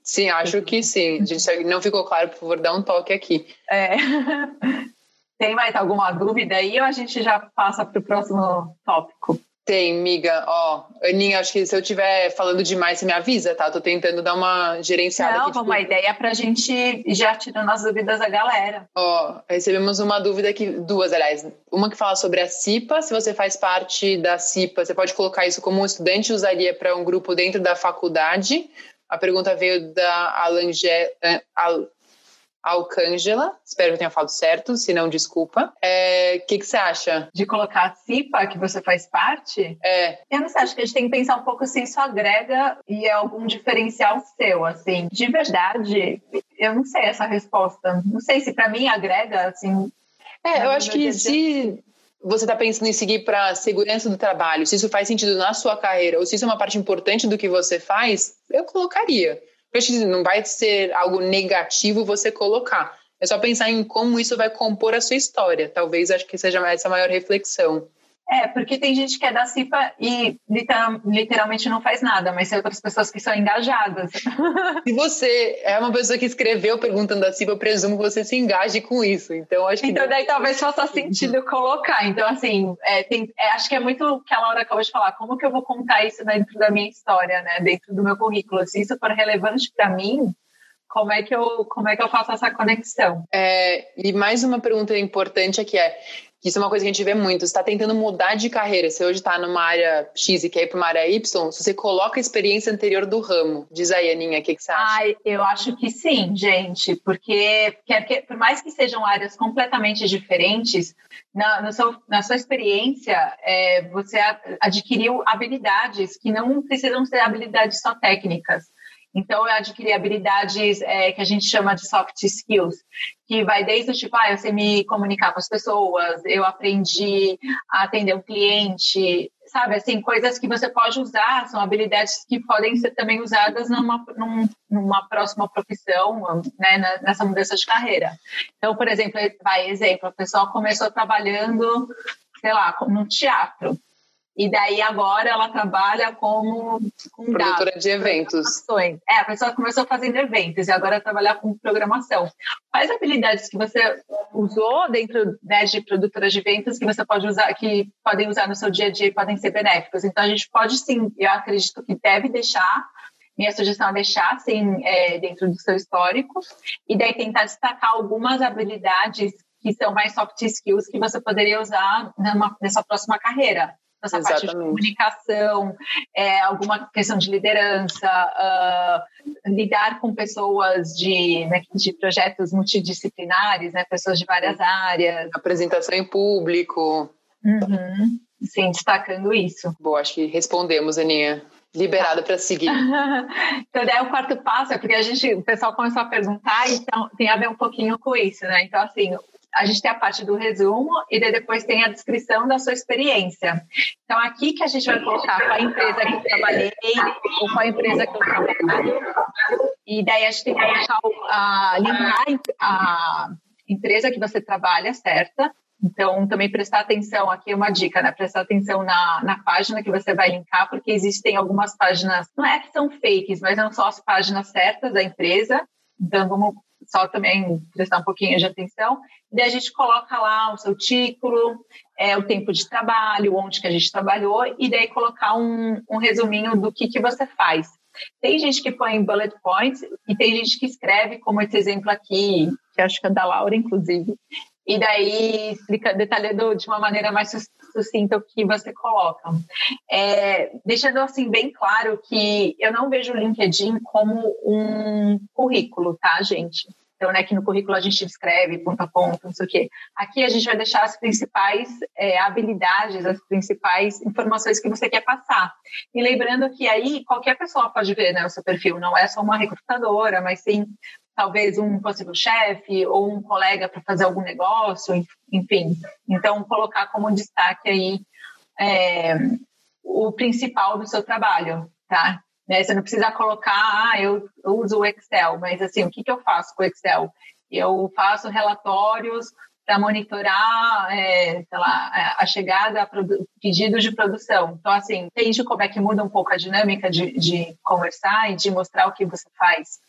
Sim, acho que sim. A gente não ficou claro, por favor, dá um toque aqui. É. Tem mais alguma dúvida aí ou a gente já passa para o próximo tópico? Tem, miga. Ó, Aninha, acho que se eu estiver falando demais, você me avisa, tá? Tô tentando dar uma gerenciada Não, aqui. Tipo... uma ideia pra gente já tirando as dúvidas da galera. Ó, recebemos uma dúvida aqui, duas, aliás. Uma que fala sobre a CIPA. Se você faz parte da CIPA, você pode colocar isso como um estudante usaria para um grupo dentro da faculdade. A pergunta veio da Alange... Al... Alcângela, espero que eu tenha falado certo, se não, desculpa. O é, que, que você acha? De colocar a CIPA, que você faz parte? É. Eu não sei, acho que a gente tem que pensar um pouco se isso agrega e é algum diferencial seu, assim. De verdade, eu não sei essa resposta. Não sei se para mim agrega, assim, É, eu acho que se você está pensando em seguir para segurança do trabalho, se isso faz sentido na sua carreira ou se isso é uma parte importante do que você faz, eu colocaria. Não vai ser algo negativo você colocar. É só pensar em como isso vai compor a sua história. Talvez acho que seja essa a maior reflexão. É, porque tem gente que é da CIPA e literal, literalmente não faz nada, mas tem outras pessoas que são engajadas. Se você é uma pessoa que escreveu perguntando da CIPA, eu presumo que você se engaje com isso. Então, acho que. Então, daí talvez faça sentido colocar. Então, assim, é, tem, é, acho que é muito o que a Laura acabou de falar. Como que eu vou contar isso dentro da minha história, né? Dentro do meu currículo? Se isso for relevante para mim, como é que eu como é que eu faço essa conexão? É, e mais uma pergunta importante aqui é isso é uma coisa que a gente vê muito. Você está tentando mudar de carreira. Você hoje está numa área X e quer ir para uma área Y, se você coloca a experiência anterior do ramo. Diz aí, Aninha, o que, que você acha? Ai, eu acho que sim, gente, porque, porque por mais que sejam áreas completamente diferentes, na, seu, na sua experiência, é, você adquiriu habilidades que não precisam ser habilidades só técnicas. Então, eu adquiri habilidades é, que a gente chama de soft skills, que vai desde o tipo, ah, eu sei me comunicar com as pessoas, eu aprendi a atender um cliente, sabe? Assim, coisas que você pode usar, são habilidades que podem ser também usadas numa, numa próxima profissão, né, nessa mudança de carreira. Então, por exemplo, vai, exemplo, a pessoa começou trabalhando, sei lá, no teatro. E daí agora ela trabalha como com produtora dados, de eventos. É, a pessoa começou fazendo eventos e agora trabalhar com programação. Quais habilidades que você usou dentro né, de produtora de eventos que você pode usar, que podem usar no seu dia a dia e podem ser benéficos? Então a gente pode sim, eu acredito que deve deixar minha sugestão é deixar assim é, dentro do seu histórico e daí tentar destacar algumas habilidades que são mais soft skills que você poderia usar numa, nessa próxima carreira essa Exatamente. parte de comunicação, é, alguma questão de liderança, uh, lidar com pessoas de, né, de projetos multidisciplinares, né, pessoas de várias áreas. Apresentação em público. Uhum. Sim, destacando isso. Boa, acho que respondemos, Aninha liberada para seguir. então, daí o quarto passo é porque a gente, o pessoal começou a perguntar, então tem a ver um pouquinho com isso, né? Então, assim, a gente tem a parte do resumo e depois tem a descrição da sua experiência. Então, aqui que a gente vai colocar qual a empresa que eu trabalhei ou qual a empresa que eu trabalho. E daí a gente tem que colocar, linkar a empresa que você trabalha, certa? Então, também prestar atenção, aqui é uma dica, né? Prestar atenção na, na página que você vai linkar, porque existem algumas páginas, não é que são fakes, mas não são as páginas certas da empresa. Então, vamos só também prestar um pouquinho de atenção. E daí a gente coloca lá o seu título, é, o tempo de trabalho, onde que a gente trabalhou, e daí colocar um, um resuminho do que, que você faz. Tem gente que põe bullet points e tem gente que escreve, como esse exemplo aqui, que acho que é da Laura, inclusive, e daí explica, detalhando de uma maneira mais sucinta o que você coloca. É, deixando assim bem claro que eu não vejo o LinkedIn como um currículo, tá, gente? Então, né, que no currículo a gente escreve ponto a ponto, não sei o quê. Aqui a gente vai deixar as principais é, habilidades, as principais informações que você quer passar. E lembrando que aí qualquer pessoa pode ver né, o seu perfil, não é só uma recrutadora, mas sim talvez um possível chefe ou um colega para fazer algum negócio, enfim. Então, colocar como destaque aí é, o principal do seu trabalho, tá? Né? Você não precisa colocar, ah, eu, uso o Excel, mas assim, o que, que eu faço com o Excel? Eu faço relatórios para monitorar, é, sei lá, a chegada a pedidos de produção. Então, assim, entende como é que muda um pouco a dinâmica de, de conversar e de mostrar o que você faz.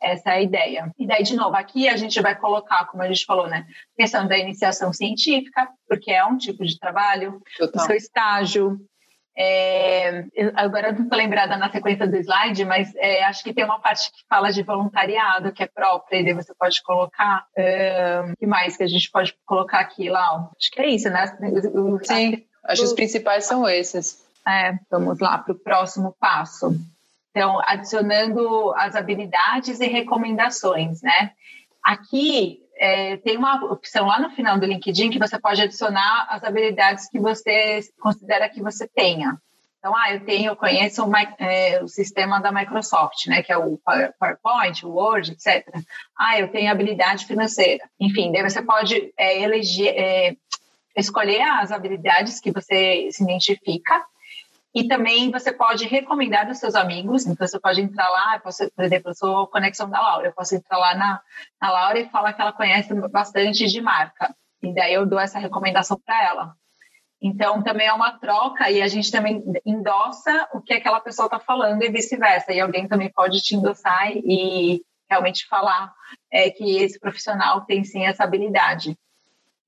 Essa é a ideia. E daí, de novo, aqui a gente vai colocar, como a gente falou, né? Questão da iniciação científica, porque é um tipo de trabalho, Total. o seu estágio, é, agora não estou lembrada na sequência do slide, mas é, acho que tem uma parte que fala de voluntariado, que é própria, e daí você pode colocar. É, o que mais que a gente pode colocar aqui, lá? Acho que é isso, né? Sim, acho que os principais são esses. É, vamos lá para o próximo passo. Então, adicionando as habilidades e recomendações, né? Aqui é, tem uma opção lá no final do LinkedIn que você pode adicionar as habilidades que você considera que você tenha. Então, ah, eu tenho, eu conheço o, é, o, sistema da Microsoft, né, que é o PowerPoint, o Word, etc. Ah, eu tenho habilidade financeira. Enfim, daí você pode é, eleger, é, escolher as habilidades que você se identifica e também você pode recomendar aos seus amigos, então você pode entrar lá, posso, por exemplo, eu sou conexão da Laura, eu posso entrar lá na, na Laura e falar que ela conhece bastante de marca. E daí eu dou essa recomendação para ela. Então, também é uma troca e a gente também endossa o que aquela pessoa está falando e vice-versa. E alguém também pode te endossar e realmente falar é, que esse profissional tem sim essa habilidade.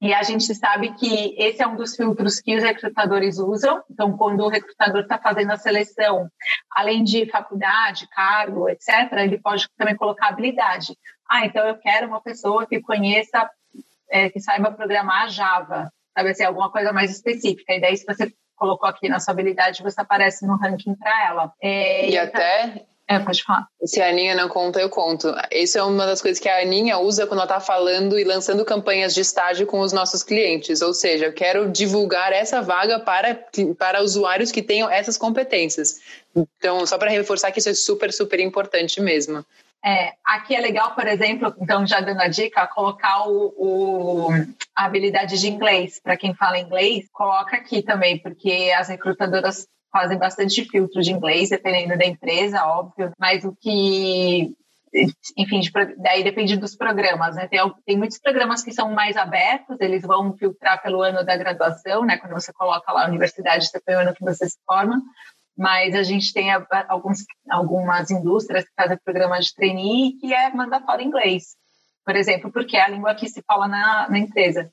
E a gente sabe que esse é um dos filtros que os recrutadores usam. Então, quando o recrutador está fazendo a seleção, além de faculdade, cargo, etc., ele pode também colocar habilidade. Ah, então eu quero uma pessoa que conheça, é, que saiba programar Java, sabe assim, alguma coisa mais específica. E daí, se você colocou aqui na sua habilidade, você aparece no ranking para ela. É, e, e até é, pode falar. Se a Aninha não conta, eu conto. Isso é uma das coisas que a Aninha usa quando ela está falando e lançando campanhas de estágio com os nossos clientes. Ou seja, eu quero divulgar essa vaga para, para usuários que tenham essas competências. Então, só para reforçar que isso é super, super importante mesmo. É, aqui é legal, por exemplo, então já dando a dica, colocar o, o a habilidade de inglês. Para quem fala inglês, coloca aqui também, porque as recrutadoras fazem bastante filtro de inglês, dependendo da empresa, óbvio, mas o que enfim, de, daí depende dos programas, né? Tem, tem, muitos programas que são mais abertos, eles vão filtrar pelo ano da graduação, né? Quando você coloca lá a universidade, você põe o ano que você se forma, mas a gente tem alguns, algumas indústrias que fazem programa de trainee que é mandatório inglês, por exemplo, porque é a língua que se fala na, na empresa.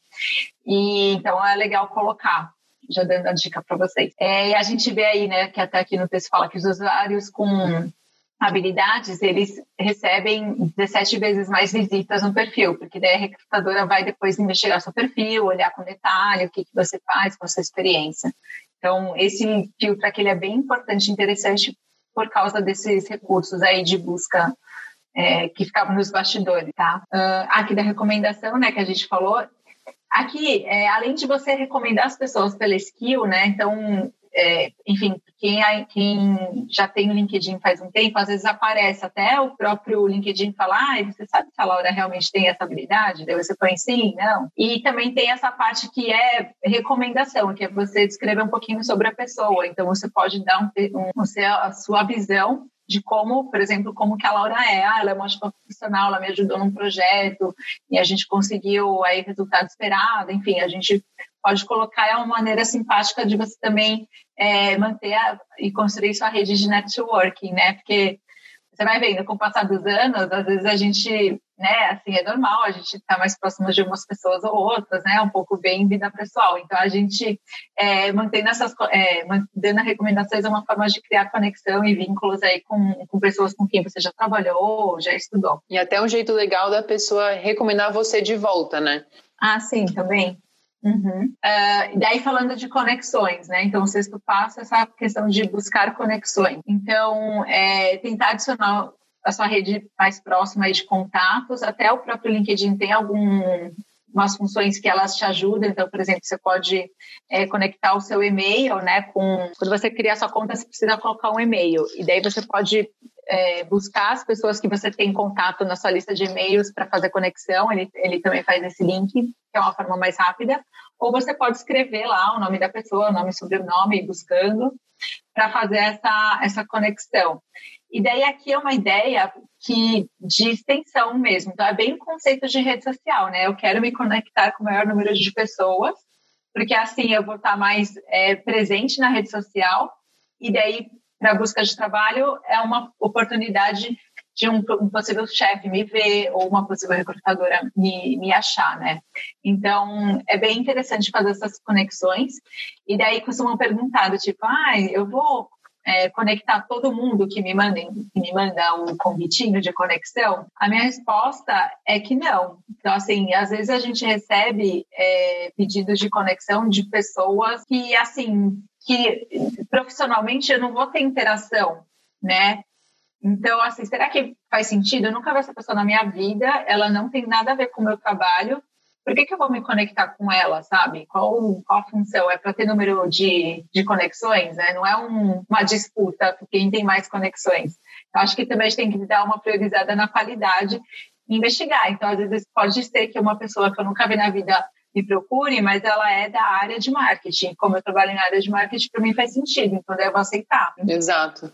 E então é legal colocar já dando a dica para vocês. É, e a gente vê aí, né, que até aqui no texto fala que os usuários com habilidades, eles recebem 17 vezes mais visitas no perfil, porque daí a recrutadora vai depois investigar seu perfil, olhar com detalhe o que, que você faz com a sua experiência. Então, esse filtro aqui ele é bem importante e interessante por causa desses recursos aí de busca é, que ficavam nos bastidores, tá? Uh, aqui da recomendação, né, que a gente falou, Aqui, é, além de você recomendar as pessoas pela skill, né? Então, é, enfim, quem, quem, já tem o LinkedIn faz um tempo, às vezes aparece até o próprio LinkedIn falar, ah, você sabe se a Laura realmente tem essa habilidade? Daí você põe sim, não. E também tem essa parte que é recomendação, que é você descrever um pouquinho sobre a pessoa. Então, você pode dar um, um, a sua visão de como, por exemplo, como que a Laura é. Ah, ela é uma ótima profissional, ela me ajudou num projeto e a gente conseguiu aí resultado esperado. Enfim, a gente pode colocar é uma maneira simpática de você também é, manter a, e construir sua rede de networking, né? Porque você vai vendo, com o passar dos anos, às vezes a gente, né, assim, é normal, a gente tá mais próximo de umas pessoas ou outras, né, um pouco bem vida pessoal. Então, a gente é, mantendo essas, é, dando recomendações é uma forma de criar conexão e vínculos aí com, com pessoas com quem você já trabalhou, já estudou. E até um jeito legal da pessoa recomendar você de volta, né? Ah, sim, também. Uhum. Uh, daí falando de conexões, né? Então, o sexto passo é essa questão de buscar conexões. Então, é, tentar adicionar a sua rede mais próxima de contatos, até o próprio LinkedIn tem algumas funções que elas te ajudam. Então, por exemplo, você pode é, conectar o seu e-mail, né? Com quando você cria sua conta, você precisa colocar um e-mail e daí você pode é, buscar as pessoas que você tem contato na sua lista de e-mails para fazer conexão, ele, ele também faz esse link, que é uma forma mais rápida. Ou você pode escrever lá o nome da pessoa, o nome e sobrenome, buscando, para fazer essa, essa conexão. E daí aqui é uma ideia que de extensão mesmo. Então é bem o conceito de rede social, né? Eu quero me conectar com o maior número de pessoas, porque assim eu vou estar mais é, presente na rede social e daí para busca de trabalho é uma oportunidade de um, um possível chefe me ver ou uma possível recrutadora me, me achar, né? Então, é bem interessante fazer essas conexões. E daí costumam perguntar, do tipo, ah, eu vou é, conectar todo mundo que me mandem, que me manda um convitinho de conexão? A minha resposta é que não. Então, assim, às vezes a gente recebe é, pedidos de conexão de pessoas que, assim, que profissionalmente eu não vou ter interação, né? Então, assim, será que faz sentido? Eu nunca vi essa pessoa na minha vida, ela não tem nada a ver com o meu trabalho, por que, que eu vou me conectar com ela, sabe? Qual, qual a função? É para ter número de, de conexões, né? Não é um, uma disputa por quem tem mais conexões. Eu acho que também a gente tem que dar uma priorizada na qualidade e investigar. Então, às vezes, pode ser que uma pessoa que eu nunca vi na vida me procure, mas ela é da área de marketing. Como eu trabalho na área de marketing, para mim faz sentido, então eu vou aceitar. Exato.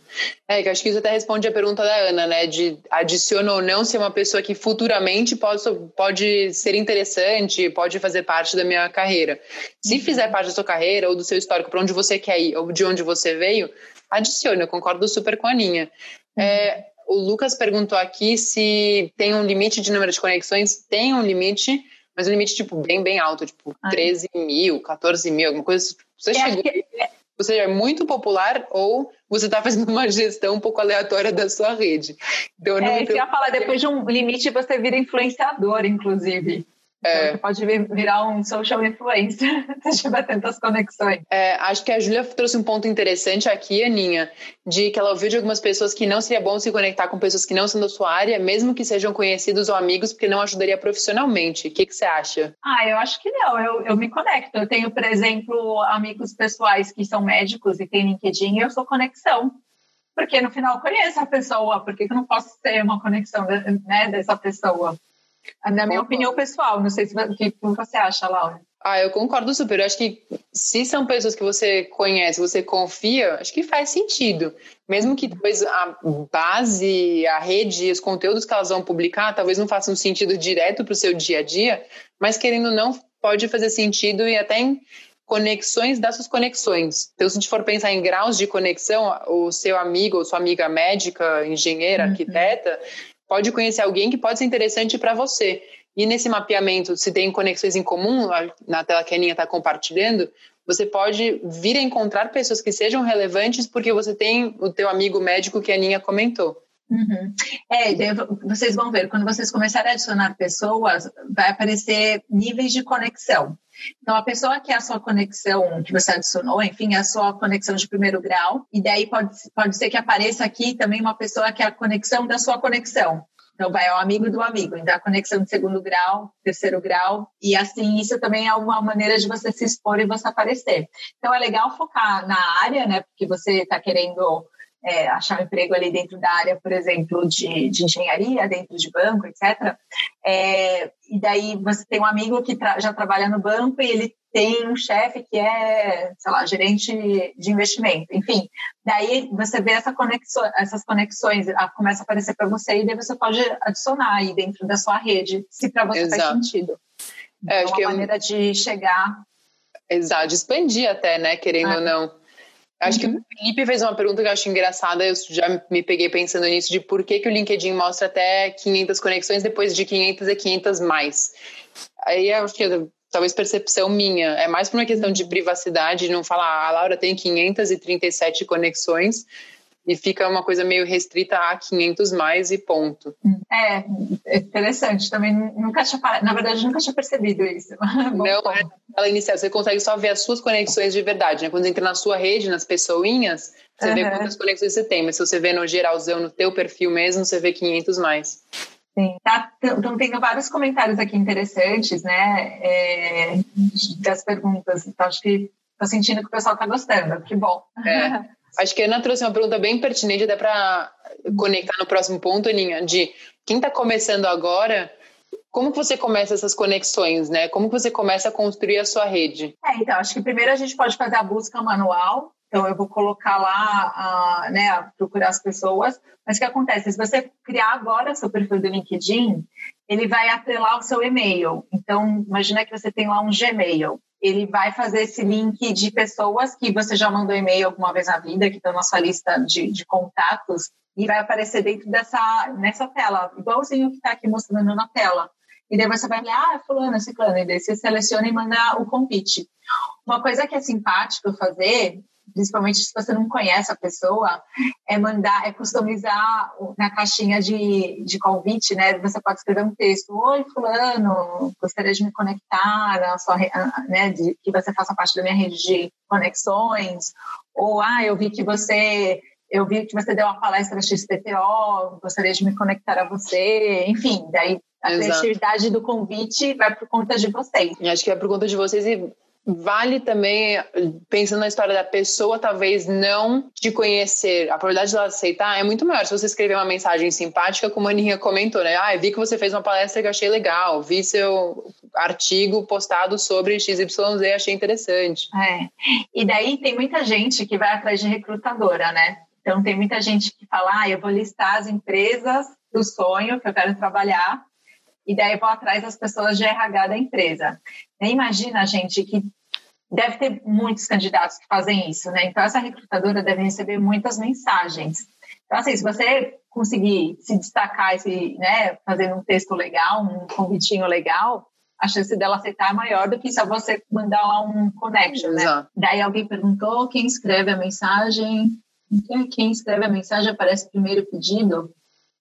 É, que acho que isso até responde a pergunta da Ana, né? De adiciona ou não ser uma pessoa que futuramente pode, pode ser interessante, pode fazer parte da minha carreira. Se fizer parte da sua carreira ou do seu histórico, para onde você quer ir ou de onde você veio, adicione. Eu concordo super com a Aninha. É, o Lucas perguntou aqui se tem um limite de número de conexões. Tem um limite mas um limite, tipo, bem, bem alto, tipo, Ai. 13 mil, 14 mil, alguma coisa. Assim. Você é, chegou. Que... Você é muito popular ou você está fazendo uma gestão um pouco aleatória da sua rede. Então, eu não é, me... ia falar, depois de um limite você vira influenciador, inclusive. É. Você pode virar um social influencer se tiver tantas conexões. É, acho que a Júlia trouxe um ponto interessante aqui, Aninha, de que ela ouviu de algumas pessoas que não seria bom se conectar com pessoas que não são da sua área, mesmo que sejam conhecidos ou amigos, porque não ajudaria profissionalmente. O que, que você acha? Ah, eu acho que não. Eu, eu me conecto. Eu tenho, por exemplo, amigos pessoais que são médicos e têm LinkedIn e eu sou conexão porque no final conheço a pessoa, por que eu não posso ter uma conexão né, dessa pessoa? Na minha opinião pessoal, não sei se, o que você acha, Laura. Ah, eu concordo super. Eu acho que se são pessoas que você conhece, você confia, acho que faz sentido. Mesmo que depois a base, a rede, os conteúdos que elas vão publicar, talvez não façam sentido direto para o seu dia a dia, mas querendo ou não, pode fazer sentido e até em conexões das suas conexões. Então, se a gente for pensar em graus de conexão, o seu amigo ou sua amiga médica, engenheira, uhum. arquiteta, pode conhecer alguém que pode ser interessante para você. E nesse mapeamento, se tem conexões em comum, na tela que a Aninha está compartilhando, você pode vir a encontrar pessoas que sejam relevantes porque você tem o teu amigo médico que a Aninha comentou. Uhum. É, vocês vão ver, quando vocês começarem a adicionar pessoas, vai aparecer níveis de conexão. Então, a pessoa que é a sua conexão que você adicionou, enfim, é a sua conexão de primeiro grau, e daí pode, pode ser que apareça aqui também uma pessoa que é a conexão da sua conexão. Então, vai ao amigo do amigo, então a conexão de segundo grau, terceiro grau, e assim, isso também é uma maneira de você se expor e você aparecer. Então, é legal focar na área, né, porque você está querendo é, achar um emprego ali dentro da área, por exemplo, de, de engenharia, dentro de banco, etc. É, e daí você tem um amigo que tra já trabalha no banco e ele tem um chefe que é, sei lá, gerente de investimento. Enfim, daí você vê essa conexão, essas conexões, começa a aparecer para você e daí você pode adicionar aí dentro da sua rede, se para você Exato. faz sentido. Então, é, acho é uma que maneira eu... de chegar. Exato, de expandir até, né, querendo ah. ou não. Acho uhum. que o Felipe fez uma pergunta que eu acho engraçada, eu já me peguei pensando nisso, de por que, que o LinkedIn mostra até 500 conexões, depois de 500 é 500 mais. Aí eu acho que talvez percepção minha, é mais por uma questão de privacidade, de não falar, ah, a Laura tem 537 conexões, e fica uma coisa meio restrita a 500 mais e ponto. É, é interessante. Também nunca tinha, na verdade, nunca tinha percebido isso. Não, é ela inicial, você consegue só ver as suas conexões de verdade, né? Quando entra na sua rede, nas pessoinhas, você uhum. vê quantas conexões você tem, mas se você vê no geralzão, no teu perfil mesmo, você vê 500 mais. Sim, tá, então tem vários comentários aqui interessantes, né, é, das perguntas, então acho que tô sentindo que o pessoal tá gostando, que bom. É. Acho que a Ana trouxe uma pergunta bem pertinente, até para conectar no próximo ponto, Aninha, de quem está começando agora, como que você começa essas conexões, né? Como que você começa a construir a sua rede? É, então, acho que primeiro a gente pode fazer a busca manual, então eu vou colocar lá, né, procurar as pessoas, mas o que acontece? Se você criar agora seu perfil do LinkedIn, ele vai atrelar o seu e-mail. Então, imagina que você tem lá um Gmail ele vai fazer esse link de pessoas que você já mandou e-mail alguma vez na vida, que estão na sua lista de, de contatos, e vai aparecer dentro dessa nessa tela, igualzinho que está aqui mostrando na tela. E daí você vai ver, ah, fulano, ciclano, e daí você seleciona e manda o convite. Uma coisa que é simpático fazer principalmente se você não conhece a pessoa, é mandar, é customizar na caixinha de, de convite, né? Você pode escrever um texto, oi fulano, gostaria de me conectar na sua, né? De, que você faça parte da minha rede de conexões, ou ah, eu vi que você eu vi que você deu uma palestra XPTO, gostaria de me conectar a você, enfim, daí A Exato. criatividade do convite vai por conta de vocês. E acho que é por conta de vocês e Vale também, pensando na história da pessoa, talvez não te conhecer, a probabilidade de ela aceitar é muito maior. Se você escrever uma mensagem simpática, como a Aninha comentou, né? Ah, vi que você fez uma palestra que achei legal, vi seu artigo postado sobre XYZ, achei interessante. É. E daí tem muita gente que vai atrás de recrutadora, né? Então tem muita gente que fala, ah, eu vou listar as empresas do sonho que eu quero trabalhar e daí vou atrás das pessoas de RH da empresa. Imagina, gente, que deve ter muitos candidatos que fazem isso, né? Então, essa recrutadora deve receber muitas mensagens. Então, assim, se você conseguir se destacar, se, né, fazendo um texto legal, um convitinho legal, a chance dela aceitar é maior do que se você mandar lá um connection, né? Exato. Daí alguém perguntou quem escreve a mensagem. Quem escreve a mensagem aparece primeiro pedido.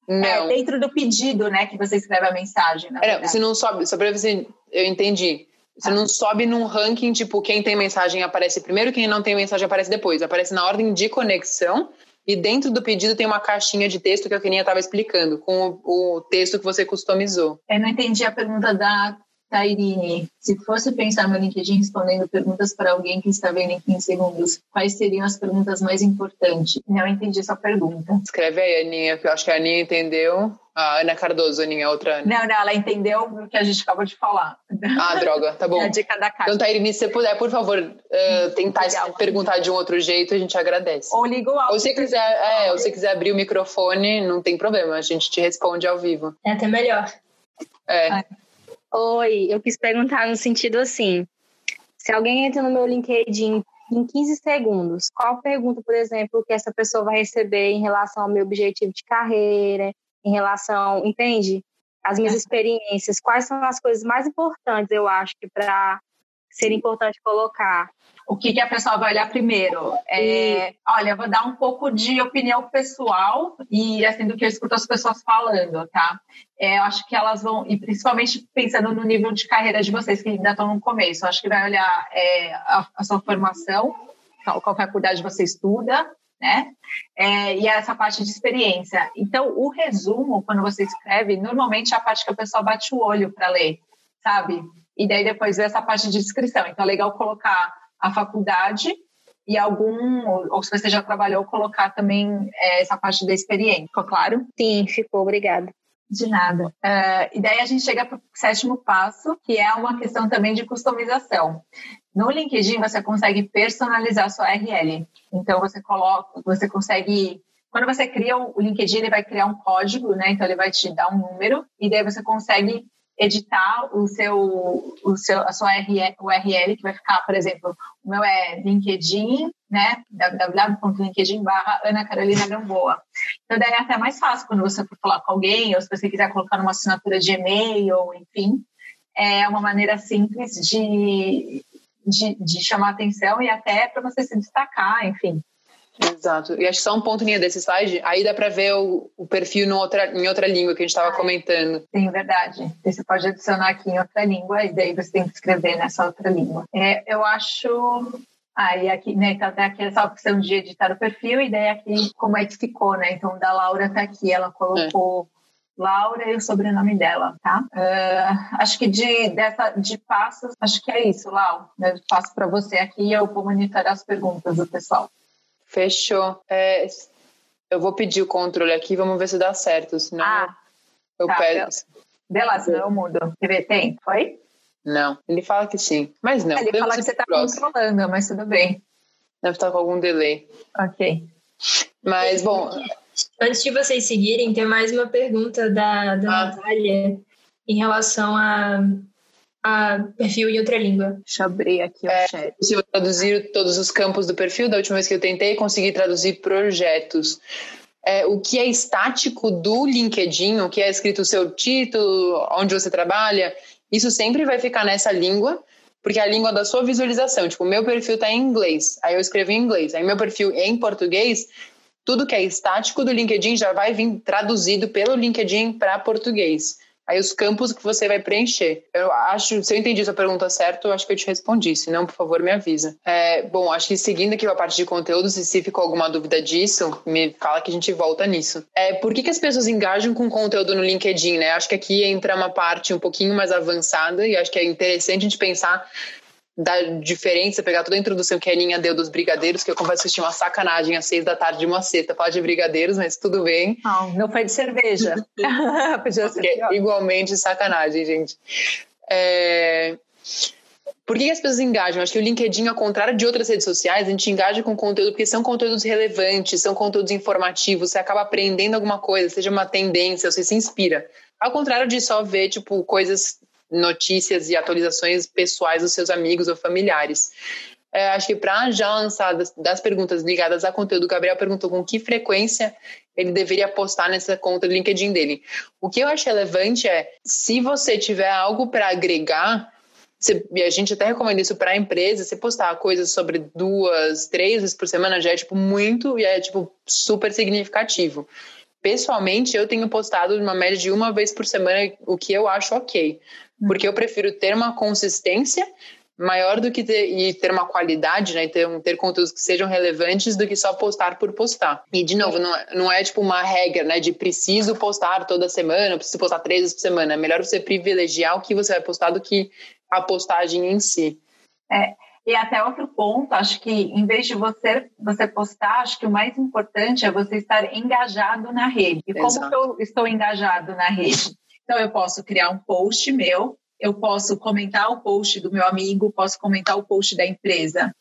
É, não. É dentro do pedido, né, que você escreve a mensagem. É, você não sobe, só para você, eu entendi. Você tá. não sobe num ranking, tipo, quem tem mensagem aparece primeiro, quem não tem mensagem aparece depois. Aparece na ordem de conexão e dentro do pedido tem uma caixinha de texto que a Keninha estava explicando, com o, o, texto que você customizou. Eu não entendi a pergunta da Tairine, se fosse pensar no LinkedIn respondendo perguntas para alguém que está vendo em 15 segundos, quais seriam as perguntas mais importantes? Não entendi sua pergunta. Escreve aí, Aninha, que eu acho que a Aninha entendeu. A Ana Cardoso, Aninha, outra Ana. Não, não, ela entendeu o que a gente acabou de falar. Ah, droga, tá bom. É a dica da caixa. Então, Tairine, se você puder, por favor, uh, tentar Legal. perguntar de um outro jeito, a gente agradece. Ou liga o áudio. Ou se quiser, é, ou se quiser abrir o microfone, não tem problema, a gente te responde ao vivo. É até melhor. É. é. Oi, eu quis perguntar no sentido assim: se alguém entra no meu LinkedIn em 15 segundos, qual pergunta, por exemplo, que essa pessoa vai receber em relação ao meu objetivo de carreira, em relação, entende? As minhas experiências, quais são as coisas mais importantes, eu acho, para ser importante colocar? O que, que a pessoa vai olhar primeiro? É, olha, vou dar um pouco de opinião pessoal e assim do que eu escuto as pessoas falando, tá? É, eu acho que elas vão, e principalmente pensando no nível de carreira de vocês que ainda estão no começo, eu acho que vai olhar é, a, a, sua formação, qual, qual faculdade você estuda, né? É, e essa parte de experiência. Então, o resumo, quando você escreve, normalmente é a parte que a pessoa bate o olho para ler, sabe? E daí depois vê essa parte de descrição. Então, é legal colocar a faculdade e algum, ou, se você já trabalhou, colocar também é, essa parte da experiência, ficou claro? Sim, ficou, obrigada. De nada. Uh, e daí a gente chega para o sétimo passo, que é uma questão também de customização. No LinkedIn você consegue personalizar a sua URL. Então você coloca, você consegue quando você cria o LinkedIn, ele vai criar um código, né? Então ele vai te dar um número e daí você consegue editar o seu, o seu, a sua URL, que vai ficar, por exemplo, o meu é LinkedIn, né? www.linkedin barra Ana Carolina Gamboa. Então, daí é até mais fácil quando você for falar com alguém, ou se você quiser colocar numa assinatura de e-mail, enfim. É uma maneira simples de, de, de chamar atenção e até para você se destacar, enfim. Exato. E acho que só um ponto linha desse slide, aí dá para ver o, o perfil outra, em outra língua que a gente estava ah, comentando. Sim, verdade. Você pode adicionar aqui em outra língua e daí você tem que escrever nessa outra língua. É, eu acho ah, e aqui, né, então tem aqui essa opção de editar o perfil, e daí aqui como é que ficou, né? Então, da Laura tá aqui, ela colocou é. Laura e o sobrenome dela, tá? Uh, acho que de, dessa, de passos, acho que é isso, Lau. Eu passo para você aqui e eu vou monitorar as perguntas do pessoal. Fechou. É, eu vou pedir o controle aqui, vamos ver se dá certo. Senão ah, eu tá, pego. Bela, senão eu mudo. TV tem? Foi? Não, ele fala que sim, mas não. Ele fala que você está controlando, mas tudo bem. Deve estar com algum delay. Ok. Mas, bom. Antes de vocês seguirem, tem mais uma pergunta da, da ah. Natália em relação a a perfil em outra língua. Deixa eu abrir aqui o é, chat. Possível traduzir todos os campos do perfil. Da última vez que eu tentei, consegui traduzir projetos. É, o que é estático do LinkedIn, o que é escrito o seu título, onde você trabalha, isso sempre vai ficar nessa língua, porque é a língua da sua visualização. Tipo, meu perfil está em inglês, aí eu escrevo em inglês. Aí meu perfil é em português, tudo que é estático do LinkedIn já vai vir traduzido pelo LinkedIn para português. Aí os campos que você vai preencher. Eu acho, se eu entendi sua pergunta certo, eu acho que eu te respondi. Se não, por favor, me avisa. É, bom, acho que seguindo aqui a parte de conteúdos, e se ficou alguma dúvida disso, me fala que a gente volta nisso. É, por que, que as pessoas engajam com conteúdo no LinkedIn, né? Acho que aqui entra uma parte um pouquinho mais avançada e acho que é interessante a gente pensar da diferença, pegar toda a introdução que a Aninha deu dos brigadeiros, que eu confesso que tinha uma sacanagem às seis da tarde de uma sexta falar de brigadeiros, mas tudo bem. Não, não foi de cerveja. Podia ser é igualmente sacanagem, gente. É... Por que as pessoas engajam? Acho que o LinkedIn, ao contrário de outras redes sociais, a gente engaja com conteúdo porque são conteúdos relevantes, são conteúdos informativos, você acaba aprendendo alguma coisa, seja uma tendência, você se inspira. Ao contrário de só ver, tipo, coisas notícias e atualizações pessoais dos seus amigos ou familiares. É, acho que para já lançar das, das, perguntas ligadas a conteúdo, o Gabriel perguntou com que frequência ele deveria postar nessa conta do LinkedIn dele. O que eu acho relevante é, se você tiver algo para agregar, você, e a gente até recomenda isso para a empresa, você postar coisas sobre duas, três vezes por semana já é tipo muito e é tipo super significativo. Pessoalmente, eu tenho postado uma média de uma vez por semana, o que eu acho ok porque eu prefiro ter uma consistência maior do que ter, e ter uma qualidade, né, ter, ter conteúdos que sejam relevantes do que só postar por postar. E, de novo, não é, não é tipo uma regra, né, de preciso postar toda semana, preciso postar três vezes por semana. É melhor você privilegiar o que você vai postar do que a postagem em si. É, e até outro ponto, acho que em vez de você, você postar, acho que o mais importante é você estar engajado na rede. E como que eu estou engajado na rede? Então, eu posso criar um post meu, eu posso comentar o post do meu amigo, posso comentar o post da empresa.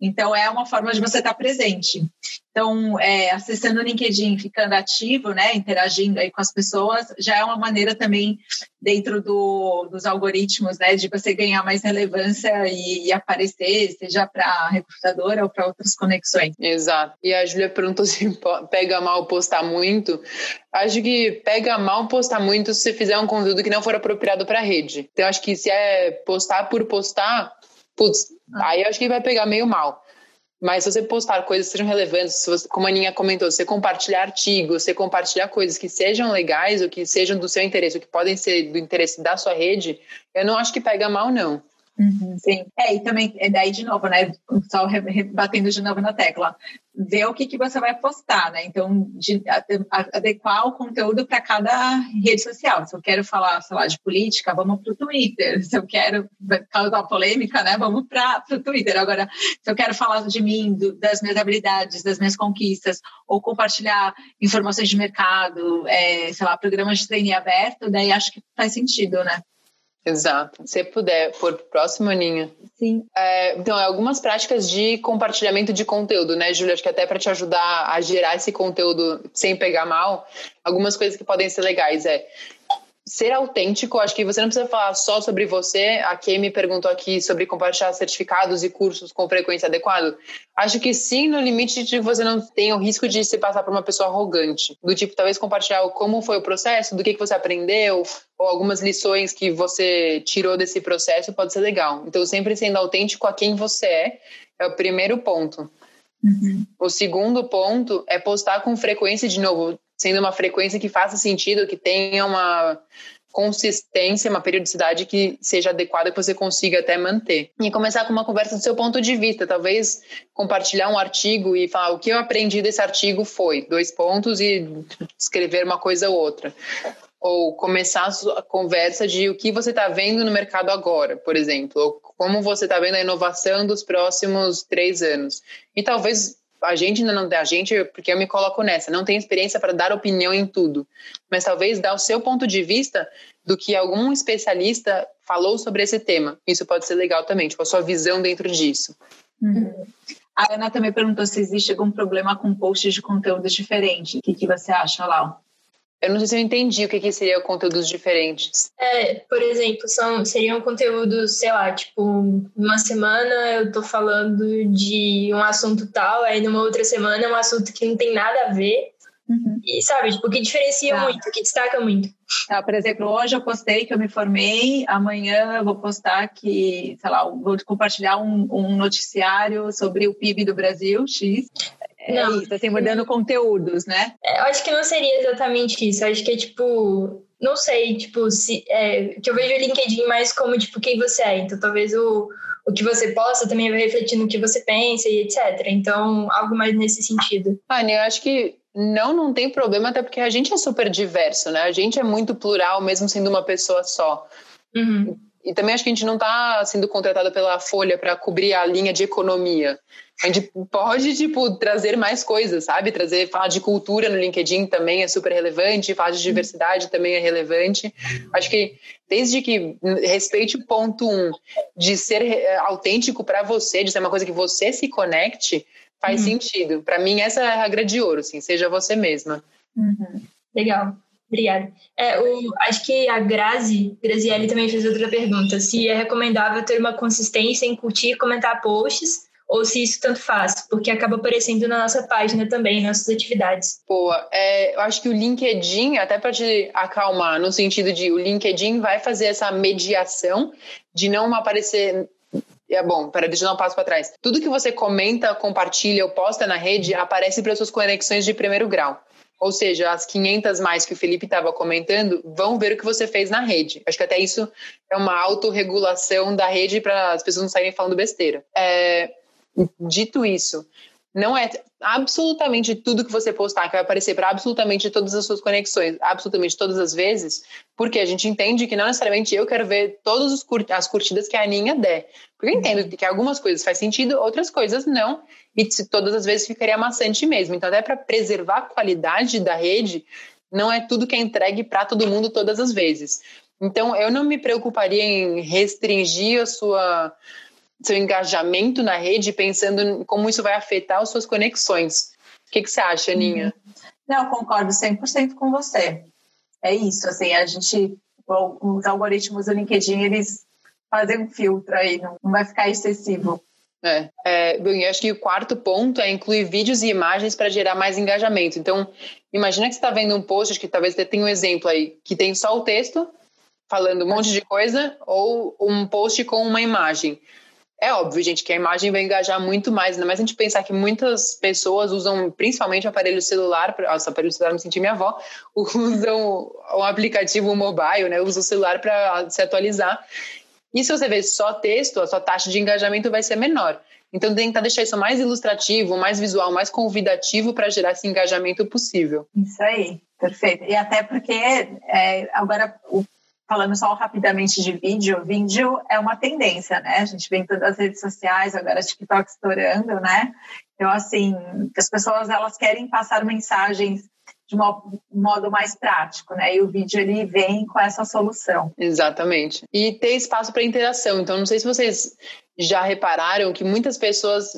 Então, é uma forma de você estar presente. Então, é, acessando o LinkedIn, ficando ativo, né, interagindo aí com as pessoas, já é uma maneira também, dentro do, dos algoritmos, né, de você ganhar mais relevância e, e aparecer, seja para recrutadora ou para outras conexões. Exato. E a Júlia perguntou se pega mal postar muito. Acho que pega mal postar muito se você fizer um conteúdo que não for apropriado para a rede. Então, acho que se é postar por postar, putz, ah. aí eu acho que vai pegar meio mal. Mas se você postar coisas que sejam relevantes, se você, como a Aninha comentou, você compartilhar artigos, você compartilhar coisas que sejam legais ou que sejam do seu interesse, ou que podem ser do interesse da sua rede, eu não acho que pega mal, não. Uhum, sim. É, e também, é daí de novo, né? Só batendo de novo na tecla. Ver o que, que você vai postar, né? Então, de, adequar o conteúdo para cada rede social. Se eu quero falar, sei lá, de política, vamos para o Twitter. Se eu quero causar polêmica, né? Vamos para o Twitter. Agora, se eu quero falar de mim, do, das minhas habilidades, das minhas conquistas, ou compartilhar informações de mercado, é, sei lá, programas de treininho aberto, daí acho que faz sentido, né? Exato. Se puder, por próximo, Aninha. Sim. É, então, é algumas práticas de compartilhamento de conteúdo, né, Júlia? Acho que até para te ajudar a gerar esse conteúdo sem pegar mal, algumas coisas que podem ser legais é ser autêntico, acho que você não precisa falar só sobre você. A Kay me perguntou aqui sobre compartilhar certificados e cursos com frequência adequada. Acho que sim, no limite de que você não tenha o risco de se passar por uma pessoa arrogante. Do tipo, talvez compartilhar como foi o processo, do que, que você aprendeu, ou algumas lições que você tirou desse processo pode ser legal. Então, sempre sendo autêntico a quem você é, é o primeiro ponto. Uhum. O segundo ponto é postar com frequência de novo sendo uma frequência que faça sentido, que tenha uma consistência, uma periodicidade que seja adequada que você consiga até manter. E começar com uma conversa do seu ponto de vista, talvez compartilhar um artigo e falar o que eu aprendi desse artigo foi, dois pontos e escrever uma coisa ou outra. Ou começar a conversa de o que você está vendo no mercado agora, por exemplo, ou como você está vendo a inovação dos próximos três anos. E talvez a gente ainda não a gente, porque eu me coloco nessa, não tem experiência para dar opinião em tudo, mas talvez dar o seu ponto de vista do que algum especialista falou sobre esse tema. Isso pode ser legal também, tipo a sua visão dentro disso. Uhum. A Ana também perguntou se existe algum problema com posts de conteúdo diferente. O que, que você acha, Lau? Eu não sei se eu entendi o que, que seria conteúdos diferentes. É, por exemplo, são, seriam conteúdos, sei lá, tipo, uma semana eu tô falando de um assunto tal, aí numa outra semana é um assunto que não tem nada a ver. Uhum. E sabe, tipo, que diferencia tá. muito, que destaca muito. Tá, por exemplo, hoje eu postei que eu me formei, amanhã eu vou postar que, sei lá, vou compartilhar um, um noticiário sobre o PIB do Brasil, X É não, isso, assim, mudando conteúdos, né? É, eu acho que não seria exatamente isso. Eu acho que é tipo, não sei, tipo, se é, que eu vejo o LinkedIn mais como tipo quem você é. Então talvez o, o que você posta também vai refletir no que você pensa e etc. Então, algo mais nesse sentido. Anny, eu acho que não, não tem problema, até porque a gente é super diverso, né? A gente é muito plural, mesmo sendo uma pessoa só. Uhum. E também acho que a gente não está sendo contratado pela Folha para cobrir a linha de economia. A gente pode, tipo, trazer mais coisas, sabe? Trazer, falar de cultura no LinkedIn também é super relevante, falar de diversidade também é relevante. Acho que desde que respeite o ponto um de ser eh, autêntico para você, de ser uma coisa que você se conecte, faz uhum. sentido. Para mim, essa é a regra de ouro, assim, seja você mesma. Uhum. Legal. Obrigada. É, o, acho que a Grazi, Grazielli também fez outra pergunta. Se é recomendável ter uma consistência em curtir e comentar posts, ou se isso tanto faz, porque acaba aparecendo na nossa página também, nossas atividades. Boa. É, eu acho que o LinkedIn, até para te acalmar, no sentido de o LinkedIn vai fazer essa mediação de não aparecer é bom, para deixa eu dar um passo para trás. Tudo que você comenta, compartilha ou posta na rede aparece para suas conexões de primeiro grau. Ou seja, as 500 mais que o Felipe estava comentando vão ver o que você fez na rede. Acho que até isso é uma autorregulação da rede para as pessoas não saírem falando besteira. É, dito isso, não é absolutamente tudo que você postar que vai aparecer para absolutamente todas as suas conexões, absolutamente todas as vezes, porque a gente entende que não necessariamente eu quero ver todas as curtidas que a Aninha der. Porque eu entendo que algumas coisas faz sentido, outras coisas não, e todas as vezes ficaria maçante mesmo. Então, até para preservar a qualidade da rede, não é tudo que é entregue para todo mundo todas as vezes. Então, eu não me preocuparia em restringir a sua seu engajamento na rede, pensando em como isso vai afetar as suas conexões. O que, que você acha, Aninha? Uhum. Não, concordo 100% com você. É isso, assim, a gente, os algoritmos do LinkedIn, eles fazem um filtro aí, não, não vai ficar excessivo. É, é, bem, eu acho que o quarto ponto é incluir vídeos e imagens para gerar mais engajamento. Então, imagina que você está vendo um post, acho que talvez você tenha um exemplo aí, que tem só o texto, falando um monte de coisa, ou um post com uma imagem. É óbvio, gente, que a imagem vai engajar muito mais, ainda mais a gente pensar que muitas pessoas usam principalmente o aparelho celular, nossa, aparelho celular, me senti minha avó, usam o aplicativo mobile, né, usam o celular para se atualizar. E se você vê só texto, a sua taxa de engajamento vai ser menor. Então, tentar deixar isso mais ilustrativo, mais visual, mais convidativo para gerar esse engajamento possível. Isso aí, perfeito. E até porque é, agora o falando só rapidamente de vídeo, vídeo é uma tendência, né? A gente vê em todas as redes sociais, agora TikTok estourando, né? Então, assim, as pessoas elas querem passar mensagens de um modo mais prático, né? E o vídeo ele vem com essa solução. Exatamente. E ter espaço para interação. Então, não sei se vocês já repararam que muitas pessoas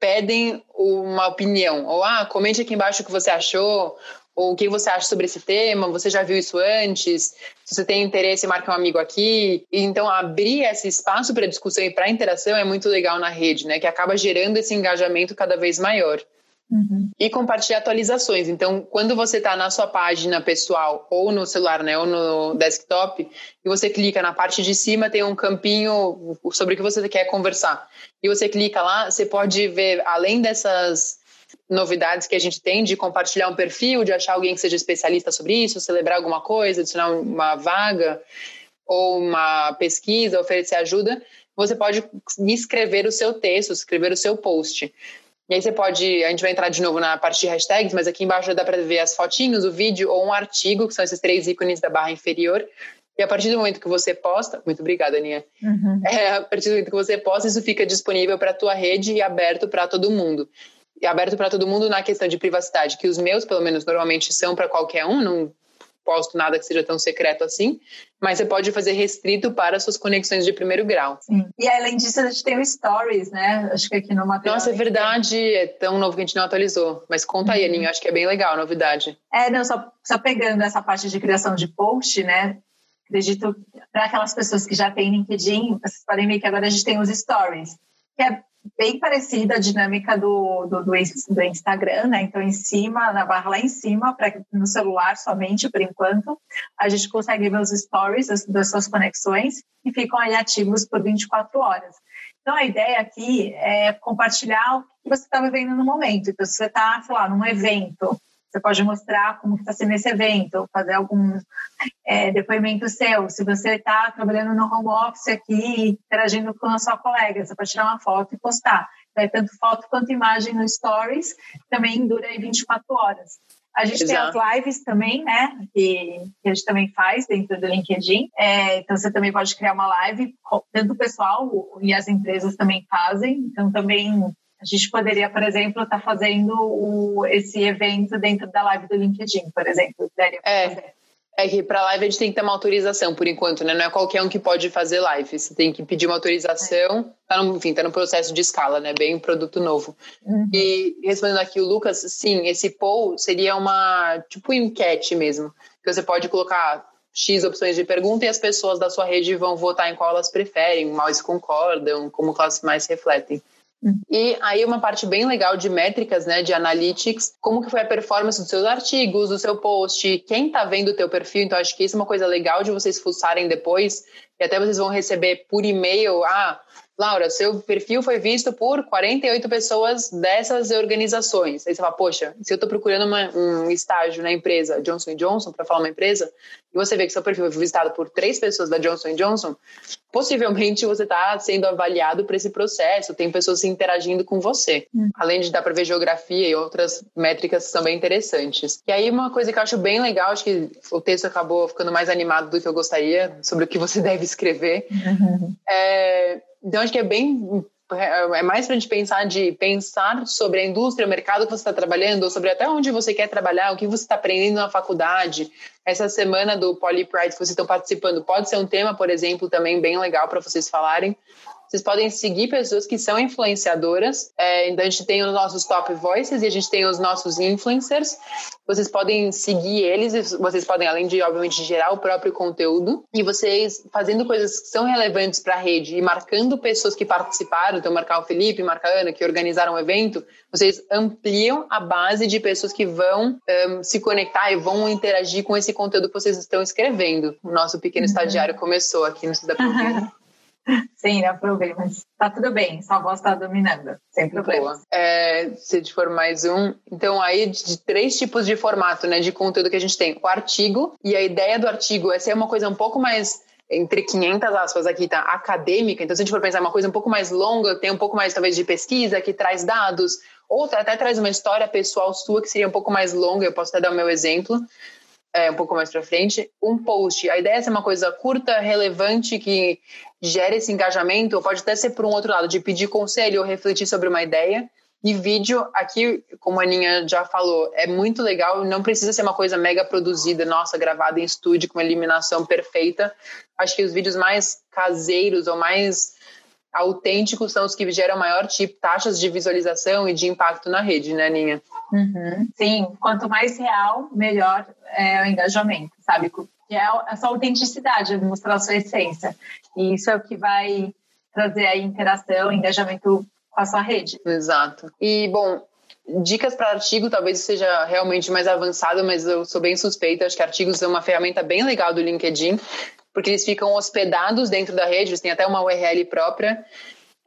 pedem uma opinião, ou ah, comente aqui embaixo o que você achou, ou o que você acha sobre esse tema? Você já viu isso antes? Se você tem interesse, marque um amigo aqui. Então, abrir esse espaço para discussão e para interação é muito legal na rede, né? Que acaba gerando esse engajamento cada vez maior. Uhum. E compartilhar atualizações. Então, quando você está na sua página pessoal, ou no celular, né, ou no desktop, e você clica na parte de cima, tem um campinho sobre o que você quer conversar. E você clica lá, você pode ver, além dessas novidades que a gente tem de compartilhar um perfil, de achar alguém que seja especialista sobre isso, celebrar alguma coisa, adicionar uma vaga ou uma pesquisa, oferecer ajuda, você pode escrever o seu texto, escrever o seu post. E aí você pode, a gente vai entrar de novo na parte de hashtags, mas aqui embaixo dá para ver as fotinhos, o vídeo ou um artigo, que são esses três ícones da barra inferior. E a partir do momento que você posta, muito obrigada, Aninha. Uhum. É, a partir do momento que você posta, isso fica disponível para a tua rede e aberto para todo mundo aberto para todo mundo na questão de privacidade, que os meus, pelo menos, normalmente são para qualquer um, não posto nada que seja tão secreto assim, mas você pode fazer restrito para suas conexões de primeiro grau. Sim. E além disso, a gente tem o Stories, né? Acho que aqui no material. Nossa, é verdade, é tão novo que a gente não atualizou. Mas conta aí, uhum. Aninho, acho que é bem legal a novidade. É, não, só, só pegando essa parte de criação de post, né? Acredito para aquelas pessoas que já têm LinkedIn, vocês podem ver que agora a gente tem os Stories, que é bem parecida a dinâmica do, do, do, do Instagram, né? Então, em cima, na barra lá em cima, para no celular somente, por enquanto, a gente consegue ver os stories das, das suas conexões e ficam aí ativos por 24 horas. Então, a ideia aqui é compartilhar o que você está vivendo no momento. Então, se você está, sei lá, num evento, você pode mostrar como está sendo esse evento, fazer algum é, depoimento seu. Se você está trabalhando no home office aqui, interagindo com a sua colega, você pode tirar uma foto e postar. Tanto foto quanto imagem no Stories, também dura aí 24 horas. A gente Exato. tem as lives também, né? Que, que, a gente também faz dentro do LinkedIn. É, então, você também pode criar uma live, tanto o pessoal e as empresas também fazem. Então, também a gente poderia, por exemplo, estar tá fazendo o, esse evento dentro da live do LinkedIn, por exemplo. É. É que para live a gente tem que ter uma autorização por enquanto, né? Não é qualquer um que pode fazer live. Você tem que pedir uma autorização. É. Tá no, enfim, tá no processo de escala, né? Bem produto novo. Uhum. E respondendo aqui o Lucas, sim, esse poll seria uma tipo enquete mesmo. Que você pode colocar X opções de pergunta e as pessoas da sua rede vão votar em qual elas preferem, mais concordam, como elas mais refletem. E aí uma parte bem legal de métricas, né, de analytics, como que foi a performance dos seus artigos, do seu post, quem está vendo o teu perfil, então acho que isso é uma coisa legal de vocês fuçarem depois, e até vocês vão receber por e-mail, ah, Laura, seu perfil foi visto por 48 pessoas dessas organizações. Aí você fala, poxa, se eu estou procurando uma, um estágio na empresa Johnson Johnson, para falar uma empresa, e você vê que seu perfil foi visitado por três pessoas da Johnson Johnson, possivelmente você está sendo avaliado para esse processo, tem pessoas interagindo com você. Hum. Além de dar para ver geografia e outras métricas bem interessantes. E aí uma coisa que eu acho bem legal, acho que o texto acabou ficando mais animado do que eu gostaria, sobre o que você deve escrever, uhum. é então, acho que é bem é, é mais para a gente pensar de pensar sobre a indústria, o mercado que você está trabalhando, sobre até onde você quer trabalhar, o que você está aprendendo na faculdade. Essa semana do Poly Pride que vocês estão participando pode ser um tema, por exemplo, também bem legal para vocês falarem. Vocês podem seguir pessoas que são influenciadoras. É, então, a gente tem os nossos top voices e a gente tem os nossos influencers. Vocês podem seguir eles, vocês podem, além de, obviamente, gerar o próprio conteúdo. E vocês, fazendo coisas que são relevantes para a rede e marcando pessoas que participaram, então, marcar o Felipe, marcar a Ana, que organizaram o evento, vocês ampliam a base de pessoas que vão um, se conectar e vão interagir com esse conteúdo que vocês estão escrevendo. O nosso pequeno uhum. estagiário começou aqui, dá para ver. Sim, não problema. Tá tudo bem, sua voz tá dominando, sem problema. É, se for mais um, então aí de três tipos de formato, né, de conteúdo que a gente tem. O artigo, e a ideia do artigo é ser uma coisa um pouco mais entre 500 aspas aqui, tá? Acadêmica. Então, se a gente for pensar uma coisa um pouco mais longa, tem um pouco mais, talvez, de pesquisa, que traz dados, ou até traz uma história pessoal sua que seria um pouco mais longa, eu posso até dar o meu exemplo é, um pouco mais para frente, um post. A ideia é ser uma coisa curta, relevante, que gere esse engajamento, ou pode até ser por um outro lado, de pedir conselho ou refletir sobre uma ideia. E vídeo, aqui, como a Aninha já falou, é muito legal, não precisa ser uma coisa mega produzida, nossa, gravada em estúdio com uma iluminação perfeita. Acho que os vídeos mais caseiros ou mais autênticos são os que geram maior tipo, taxas de visualização e de impacto na rede, né, Ninha? Uhum. Sim, quanto mais real, melhor é o engajamento, sabe? Que é essa autenticidade, mostrar a sua essência. E isso é o que vai trazer a interação, engajamento com a sua rede. Exato. E, bom, dicas para artigo talvez seja realmente mais avançado, mas eu sou bem suspeita. Acho que artigos é uma ferramenta bem legal do LinkedIn porque eles ficam hospedados dentro da rede, eles têm até uma URL própria.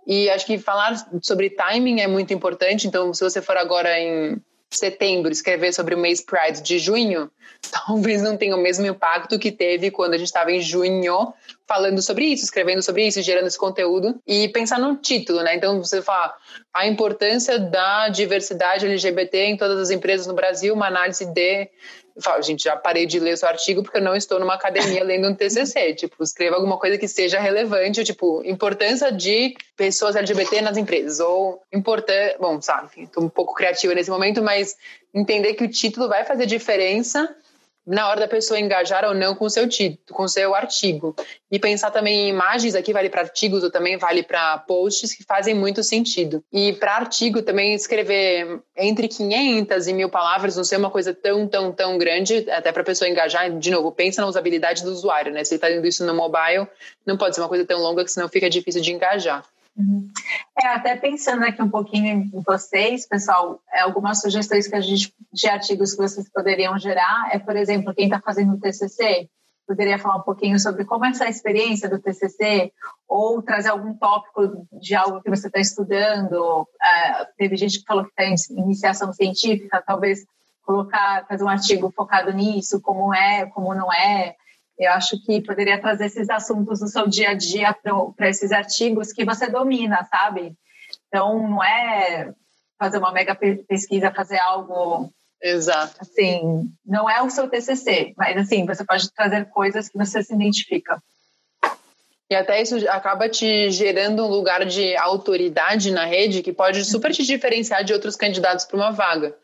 E acho que falar sobre timing é muito importante. Então, se você for agora em setembro escrever sobre o mês Pride de junho, talvez não tenha o mesmo impacto que teve quando a gente estava em junho falando sobre isso, escrevendo sobre isso, gerando esse conteúdo e pensar no título, né? Então você fala a importância da diversidade LGBT em todas as empresas no Brasil, uma análise de falo, gente, já parei de ler o seu artigo porque eu não estou numa academia lendo um TCC. Tipo, escreva alguma coisa que seja relevante, tipo, importância de pessoas LGBT nas empresas. Ou importante. Bom, sabe, estou um pouco criativa nesse momento, mas entender que o título vai fazer diferença na hora da pessoa engajar ou não com seu título, com seu artigo. E pensar também em imagens, aqui vale para artigos ou também vale para posts que fazem muito sentido. E para artigo também escrever entre 500 e mil palavras, não ser uma coisa tão, tão, tão grande, até para a pessoa engajar. De novo, pensa na usabilidade do usuário, né? Se ele está indo isso no mobile, não pode ser uma coisa tão longa que senão fica difícil de engajar. Uhum. É, até pensando aqui um pouquinho em vocês, pessoal, é, algumas sugestões que a gente, de artigos que vocês poderiam gerar é, por exemplo, quem está fazendo o TCC, poderia falar um pouquinho sobre como é essa experiência do TCC ou trazer algum tópico de algo que você está estudando. É, teve gente que falou que está em iniciação científica, talvez colocar, fazer um artigo focado nisso, como é, como não é. Eu acho que poderia trazer esses assuntos no seu dia a dia para esses artigos que você domina, sabe? Então, não é fazer uma mega pesquisa, fazer algo Exato. Assim, não é o seu TCC, mas assim, você pode trazer coisas que você se identifica. E até isso acaba te gerando um lugar de autoridade na rede que pode super te diferenciar de outros candidatos para uma vaga.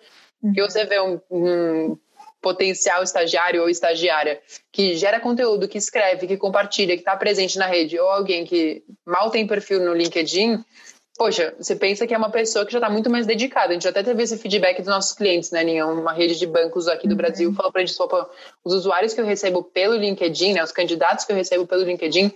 Porque você vê um, um potencial estagiário ou estagiária que gera conteúdo, que escreve, que compartilha, que está presente na rede, ou alguém que mal tem perfil no LinkedIn, poxa, você pensa que é uma pessoa que já está muito mais dedicada. A gente até teve esse feedback dos nossos clientes, né, Ninha? Uma rede de bancos aqui do uhum. Brasil falou para a gente, os usuários que eu recebo pelo LinkedIn, né, os candidatos que eu recebo pelo LinkedIn,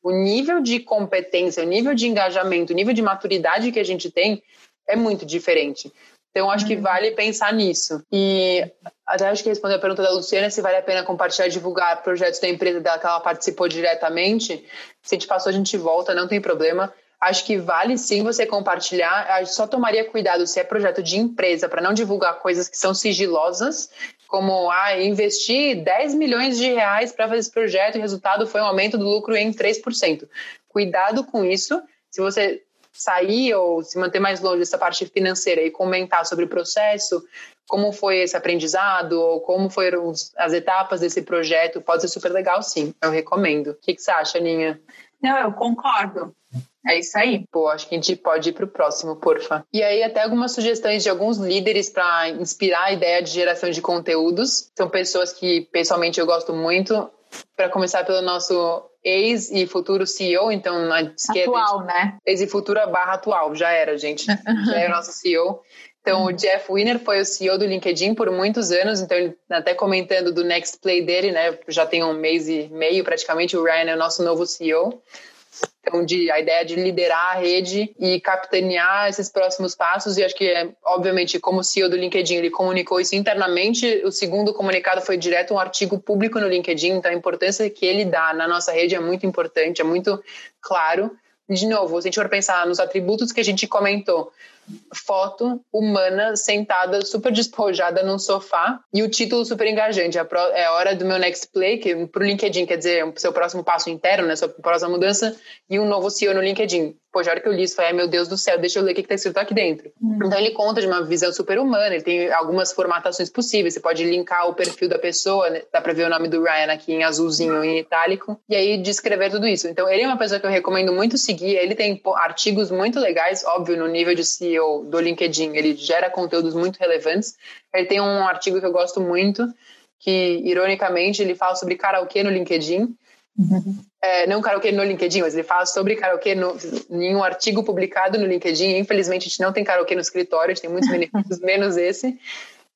o nível de competência, o nível de engajamento, o nível de maturidade que a gente tem é muito diferente. Então, acho que uhum. vale pensar nisso. E até acho que responder a pergunta da Luciana, se vale a pena compartilhar e divulgar projetos da empresa dela que ela participou diretamente. Se a gente passou, a gente volta, não tem problema. Acho que vale sim você compartilhar. Só tomaria cuidado se é projeto de empresa, para não divulgar coisas que são sigilosas, como ah, investir 10 milhões de reais para fazer esse projeto e o resultado foi um aumento do lucro em 3%. Cuidado com isso. Se você sair ou se manter mais longe dessa parte financeira e comentar sobre o processo, como foi esse aprendizado, ou como foram as etapas desse projeto, pode ser super legal, sim. Eu recomendo. O que, que você acha, Aninha? Não, eu concordo. É isso aí. Pô, acho que a gente pode ir para o próximo, porfa. E aí, até algumas sugestões de alguns líderes para inspirar a ideia de geração de conteúdos. São pessoas que, pessoalmente, eu gosto muito. Para começar pelo nosso ex e futuro CEO, então na esquerda. Atual, né? Ex e futura barra atual, já era, gente. já é o nosso CEO. Então, o Jeff Winner foi o CEO do LinkedIn por muitos anos, então ele até comentando do next play dele, né? Já tem um mês e meio praticamente, o Ryan é o nosso novo CEO. Então, de, a ideia de liderar a rede e capitanear esses próximos passos, e acho que, é, obviamente, como CEO do LinkedIn, ele comunicou isso internamente. O segundo comunicado foi direto um artigo público no LinkedIn, então a importância que ele dá na nossa rede é muito importante, é muito claro. De novo, se a gente for pensar nos atributos que a gente comentou, foto humana sentada super despojada num sofá e o título super engajante. É a hora do meu next play, que pro LinkedIn quer dizer o seu próximo passo interno, né, sua próxima mudança e um novo CEO no LinkedIn. Pô, já hora que eu li isso, falei, ai meu Deus do céu, deixa eu ler o que está escrito aqui dentro. Uhum. Então ele conta de uma visão super humana, ele tem algumas formatações possíveis, você pode linkar o perfil da pessoa, né? dá para ver o nome do Ryan aqui em azulzinho, em itálico, e aí descrever tudo isso. Então ele é uma pessoa que eu recomendo muito seguir, ele tem artigos muito legais, óbvio, no nível de CEO do LinkedIn, ele gera conteúdos muito relevantes. Ele tem um artigo que eu gosto muito, que ironicamente ele fala sobre karaokê no LinkedIn, Uhum. É, não karaokê no LinkedIn, mas ele fala sobre karaokê no, em um artigo publicado no LinkedIn. Infelizmente, a gente não tem karaokê no escritório, a gente tem muitos benefícios, menos esse.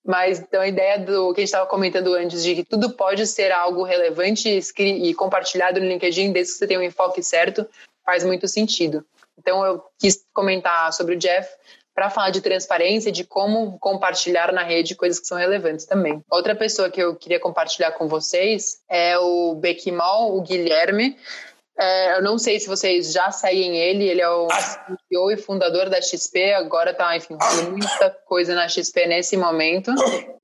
Mas então a ideia do que a gente estava comentando antes, de que tudo pode ser algo relevante e compartilhado no LinkedIn, desde que você tenha um enfoque certo, faz muito sentido. Então eu quis comentar sobre o Jeff, para falar de transparência e de como compartilhar na rede coisas que são relevantes também. Outra pessoa que eu queria compartilhar com vocês é o Bequimol, o Guilherme. É, eu não sei se vocês já seguem ele, ele é o CEO e fundador da XP, agora está, enfim, fazendo muita coisa na XP nesse momento.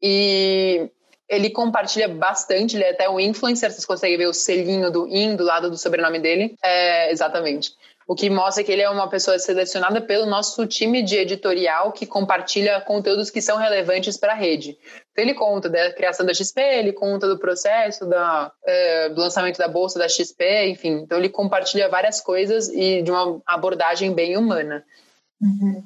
E ele compartilha bastante, ele é até um influencer, vocês conseguem ver o selinho do IN do lado do sobrenome dele. É, exatamente o que mostra que ele é uma pessoa selecionada pelo nosso time de editorial que compartilha conteúdos que são relevantes para a rede. Então, ele conta da criação da XP, ele conta do processo da, é, do lançamento da bolsa da XP, enfim. Então, ele compartilha várias coisas e de uma abordagem bem humana. Uhum.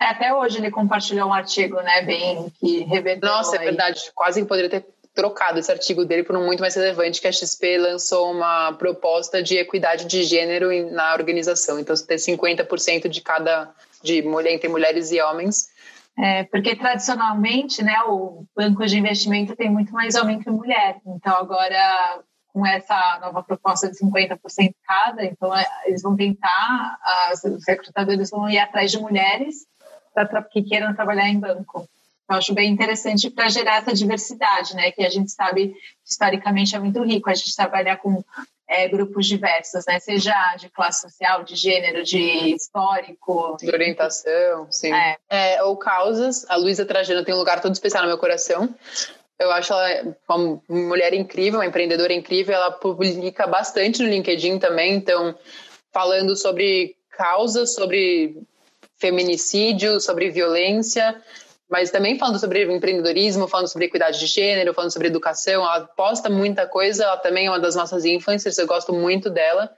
É, até hoje ele compartilhou um artigo, né, bem que revelou. Nossa, é verdade. Quase que poderia ter trocado esse artigo dele por um muito mais relevante, que a XP lançou uma proposta de equidade de gênero na organização. Então, tem 50% de cada, de mulher entre mulheres e homens. É, porque tradicionalmente, né, o banco de investimento tem muito mais homem que mulher. Então, agora, com essa nova proposta de 50% cada, então é, eles vão tentar, as, os recrutadores vão ir atrás de mulheres que queiram trabalhar em banco. Eu acho bem interessante para gerar essa diversidade, né? Que a gente sabe historicamente é muito rico a gente trabalhar com é, grupos diversos, né? Seja de classe social, de gênero, de histórico. De orientação, sim. É. É, ou causas. A Luísa Trajano tem um lugar todo especial no meu coração. Eu acho ela uma mulher incrível, uma empreendedora incrível. Ela publica bastante no LinkedIn também, então, falando sobre causas, sobre feminicídio, sobre violência mas também falando sobre empreendedorismo, falando sobre equidade de gênero, falando sobre educação. Ela posta muita coisa, ela também é uma das nossas influencers, eu gosto muito dela.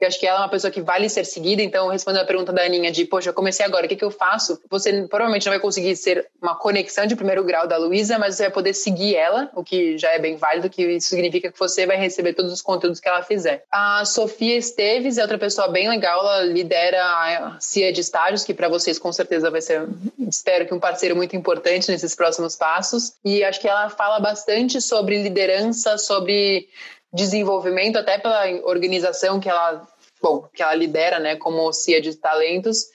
Eu acho que ela é uma pessoa que vale ser seguida, então respondendo a pergunta da Aninha de, poxa, eu comecei agora, o que, que eu faço? Você provavelmente não vai conseguir ser uma conexão de primeiro grau da Luísa, mas você vai poder seguir ela, o que já é bem válido, que isso significa que você vai receber todos os conteúdos que ela fizer. A Sofia Esteves é outra pessoa bem legal, ela lidera a CIA de estágios, que para vocês com certeza vai ser, espero que um parceiro muito importante nesses próximos passos. E acho que ela fala bastante sobre liderança, sobre desenvolvimento, até pela organização que ela, bom, que ela lidera, né, como CIA de talentos,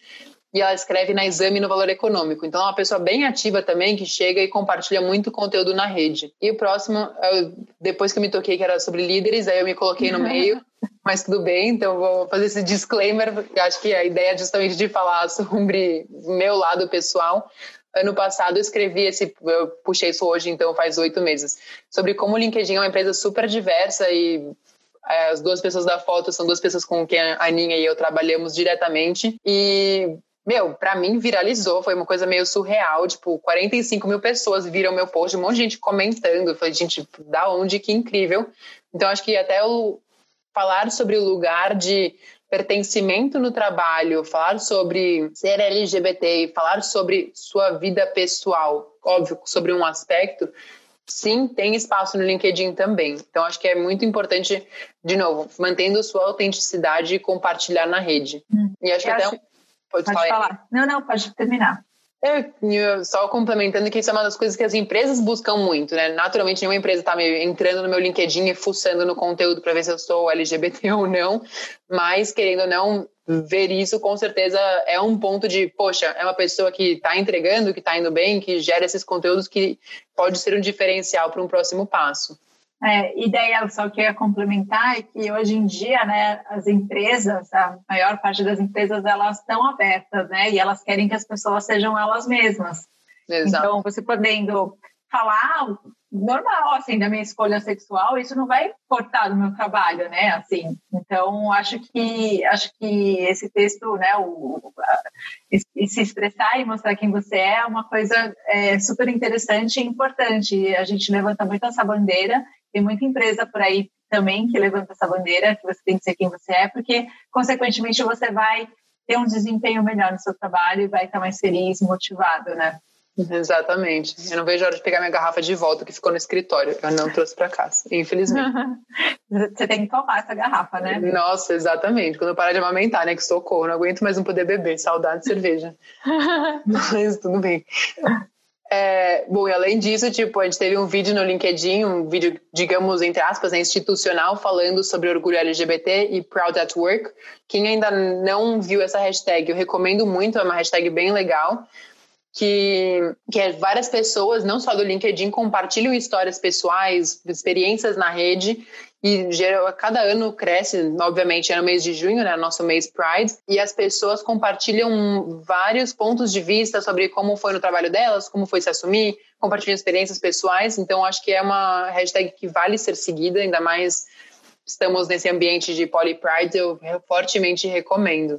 e ela escreve na Exame no Valor Econômico. Então, é uma pessoa bem ativa também, que chega e compartilha muito conteúdo na rede. E o próximo, eu, depois que eu me toquei que era sobre líderes, aí eu me coloquei no meio, mas tudo bem, então vou fazer esse disclaimer, acho que a ideia é justamente de falar sobre meu lado pessoal, Ano passado eu escrevi esse, eu puxei isso hoje, então faz oito meses, sobre como o LinkedIn é uma empresa super diversa e é, as duas pessoas da foto são duas pessoas com quem a Aninha e eu trabalhamos diretamente. E, meu, para mim viralizou, foi uma coisa meio surreal. Tipo, 45 mil pessoas viram meu post, um monte de gente comentando. Falei, gente, da onde? Que incrível. Então, acho que até o falar sobre o lugar de pertencimento no trabalho, falar sobre ser LGBT, falar sobre sua vida pessoal, óbvio, sobre um aspecto, sim, tem espaço no LinkedIn também. Então, acho que é muito importante, de novo, mantendo sua autenticidade e compartilhar na rede. Hum, e acho que até. Acho... Pode, pode falar. falar. Não, não, pode terminar. É, só complementando que isso é uma das coisas que as empresas buscam muito, né? Naturalmente, nenhuma empresa está entrando no meu LinkedIn e fuçando no conteúdo para ver se eu sou LGBT ou não, mas querendo ou não, ver isso com certeza é um ponto de, poxa, é uma pessoa que está entregando, que está indo bem, que gera esses conteúdos que pode ser um diferencial para um próximo passo. É, e daí, só que eu ia complementar é que hoje em dia, né, as empresas, a maior parte das empresas, elas estão abertas, né, e elas querem que as pessoas sejam elas mesmas. Exato. Então, você podendo falar normal, assim, da minha escolha sexual, isso não vai cortar do meu trabalho, né, assim. Então, acho que, acho que esse texto, né, o, a, se expressar e mostrar quem você é é uma coisa é, super interessante e importante. A gente levanta muito essa bandeira tem muita empresa por aí também que levanta essa bandeira, que você tem que ser quem você é, porque, consequentemente, você vai ter um desempenho melhor no seu trabalho e vai estar mais feliz, motivado, né? Exatamente. Eu não vejo a hora de pegar minha garrafa de volta que ficou no escritório. Eu não trouxe para casa, infelizmente. Você tem que tomar essa garrafa, né? Nossa, exatamente. Quando eu parar de amamentar, né? Que socorro, não aguento mais não poder beber. Saudade de cerveja. Mas tudo bem. É, bom, e além disso, tipo, a gente teve um vídeo no LinkedIn, um vídeo, digamos, entre aspas, né, institucional, falando sobre orgulho LGBT e Proud at Work. Quem ainda não viu essa hashtag, eu recomendo muito, é uma hashtag bem legal, que, que é várias pessoas, não só do LinkedIn, compartilham histórias pessoais, experiências na rede e a cada ano cresce, obviamente é no mês de junho, né, nosso mês Pride, e as pessoas compartilham vários pontos de vista sobre como foi no trabalho delas, como foi se assumir, compartilham experiências pessoais, então acho que é uma hashtag que vale ser seguida, ainda mais estamos nesse ambiente de Poly Pride, eu fortemente recomendo.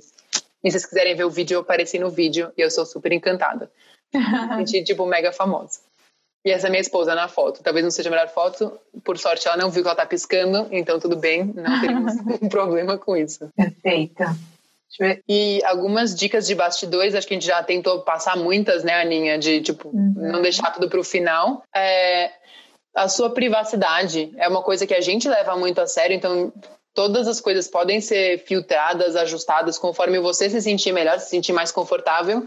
E se vocês quiserem ver o vídeo, eu apareci no vídeo e eu sou super encantada. Gente, tipo, mega famosa. E essa é minha esposa na foto. Talvez não seja a melhor foto. Por sorte, ela não viu que ela tá piscando, então tudo bem, não temos um problema com isso. Perfeita. E algumas dicas de bastidores, acho que a gente já tentou passar muitas, né, Aninha? De, tipo, uhum. não deixar tudo pro final. É, a sua privacidade é uma coisa que a gente leva muito a sério, então todas as coisas podem ser filtradas, ajustadas conforme você se sentir melhor, se sentir mais confortável.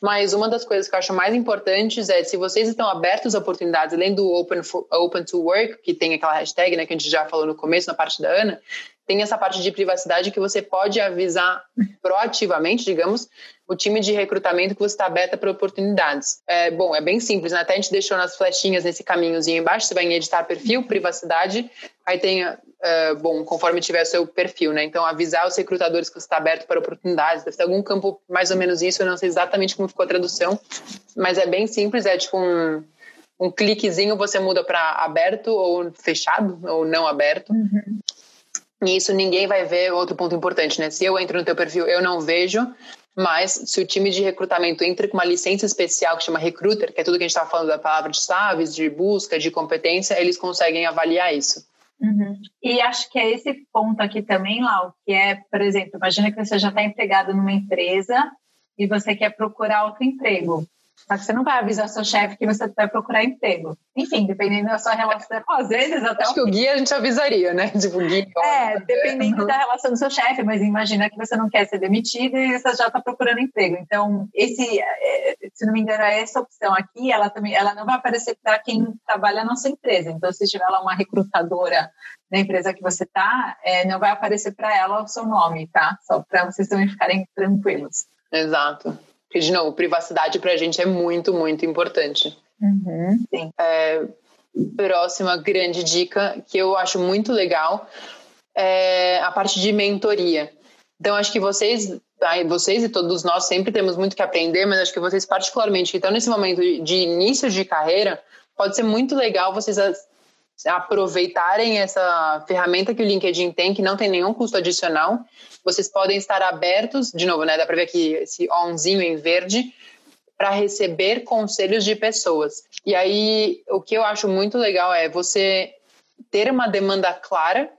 Mas uma das coisas que eu acho mais importantes é se vocês estão abertos a oportunidades, além do Open, for, open to Work, que tem aquela hashtag né, que a gente já falou no começo, na parte da Ana, tem essa parte de privacidade que você pode avisar proativamente, digamos, o time de recrutamento que você está aberta para oportunidades. É, bom, é bem simples, né? Até a gente deixou nas flechinhas nesse caminhozinho embaixo, você vai em editar perfil, privacidade, aí tem, uh, bom, conforme tiver seu perfil, né? Então, avisar os recrutadores que você está aberto para oportunidades, deve ter algum campo mais ou menos isso, eu não sei exatamente como ficou a tradução, mas é bem simples, é tipo um, um cliquezinho você muda para aberto ou fechado ou não aberto. Uhum. E isso ninguém vai ver. Outro ponto importante, né? Se eu entro no teu perfil, eu não vejo, mas se o time de recrutamento entra com uma licença especial que chama recruiter, que é tudo que a gente estava falando da palavra de chaves, de busca, de competência, eles conseguem avaliar isso. Uhum. E acho que é esse ponto aqui também, Lau, que é, por exemplo, imagina que você já está empregado numa empresa e você quer procurar outro emprego. Só que você não vai avisar seu chefe que você vai procurar emprego. Enfim, dependendo da sua relação. Às vezes até. Acho que o guia a gente avisaria, né? Tipo, guia. É, dependendo da relação do seu chefe, mas imagina que você não quer ser demitido e você já está procurando emprego. Então, esse, é, se não me engano, essa opção aqui, ela também ela não vai aparecer para quem trabalha na sua empresa. Então, se tiver lá uma recrutadora da empresa que você está, é, não vai aparecer para ela o seu nome, tá? Só para vocês também ficarem tranquilos. Exato. Porque, de novo, privacidade para a gente é muito, muito importante. Uhum, sim. É, próxima grande dica que eu acho muito legal é a parte de mentoria. Então, acho que vocês, vocês e todos nós sempre temos muito que aprender, mas acho que vocês, particularmente, que estão nesse momento de início de carreira, pode ser muito legal vocês aproveitarem essa ferramenta que o LinkedIn tem, que não tem nenhum custo adicional. Vocês podem estar abertos, de novo, né? Dá para ver aqui esse onzinho em verde, para receber conselhos de pessoas. E aí, o que eu acho muito legal é você ter uma demanda clara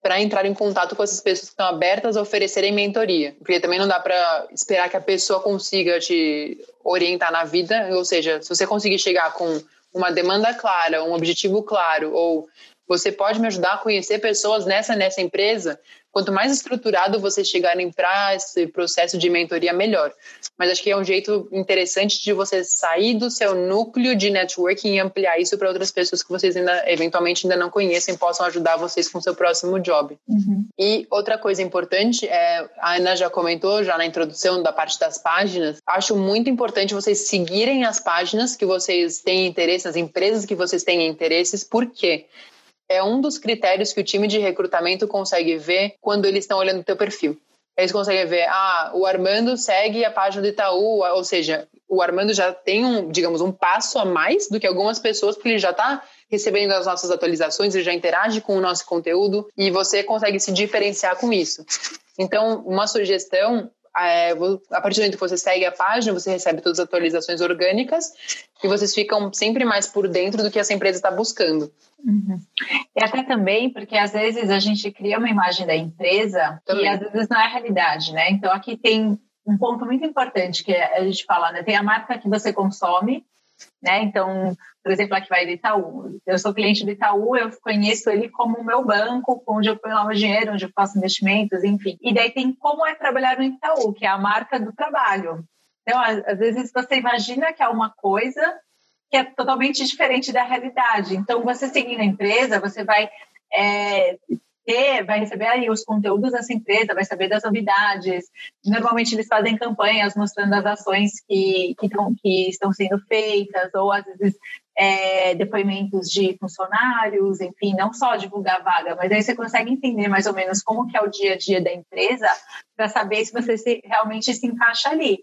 para entrar em contato com essas pessoas que estão abertas a oferecerem mentoria. Porque também não dá para esperar que a pessoa consiga te orientar na vida, ou seja, se você conseguir chegar com uma demanda clara, um objetivo claro, ou você pode me ajudar a conhecer pessoas nessa nessa empresa, quanto mais estruturado vocês chegarem para esse processo de mentoria, melhor. Mas acho que é um jeito interessante de você sair do seu núcleo de networking e ampliar isso para outras pessoas que vocês ainda, eventualmente, ainda não conhecem, possam ajudar vocês com o seu próximo job. Uhum. E outra coisa importante, é, a Ana já comentou já na introdução da parte das páginas, acho muito importante vocês seguirem as páginas que vocês têm interesse, as empresas que vocês têm interesses, por quê? É um dos critérios que o time de recrutamento consegue ver quando eles estão olhando o teu perfil. Eles conseguem ver, ah, o Armando segue a página do Itaú, ou seja, o Armando já tem um, digamos, um passo a mais do que algumas pessoas, porque ele já está recebendo as nossas atualizações, ele já interage com o nosso conteúdo e você consegue se diferenciar com isso. Então, uma sugestão é, a partir do momento que você segue a página, você recebe todas as atualizações orgânicas e vocês ficam sempre mais por dentro do que essa empresa está buscando. Uhum. E até também, porque às vezes a gente cria uma imagem da empresa também. e às vezes não é a realidade, né? Então aqui tem um ponto muito importante que a gente fala, né? Tem a marca que você consome, né? Então, por exemplo, aqui vai do Itaú. Eu sou cliente do Itaú, eu conheço ele como o meu banco, onde eu ponho o dinheiro, onde eu faço investimentos, enfim. E daí tem como é trabalhar no Itaú, que é a marca do trabalho. Então, às vezes você imagina que é uma coisa que é totalmente diferente da realidade. Então, você seguindo a empresa, você vai é, ter, vai receber aí os conteúdos dessa empresa, vai saber das novidades. Normalmente eles fazem campanhas mostrando as ações que, que, tão, que estão sendo feitas, ou às vezes é, depoimentos de funcionários, enfim, não só divulgar vaga, mas aí você consegue entender mais ou menos como que é o dia a dia da empresa para saber se você se, realmente se encaixa ali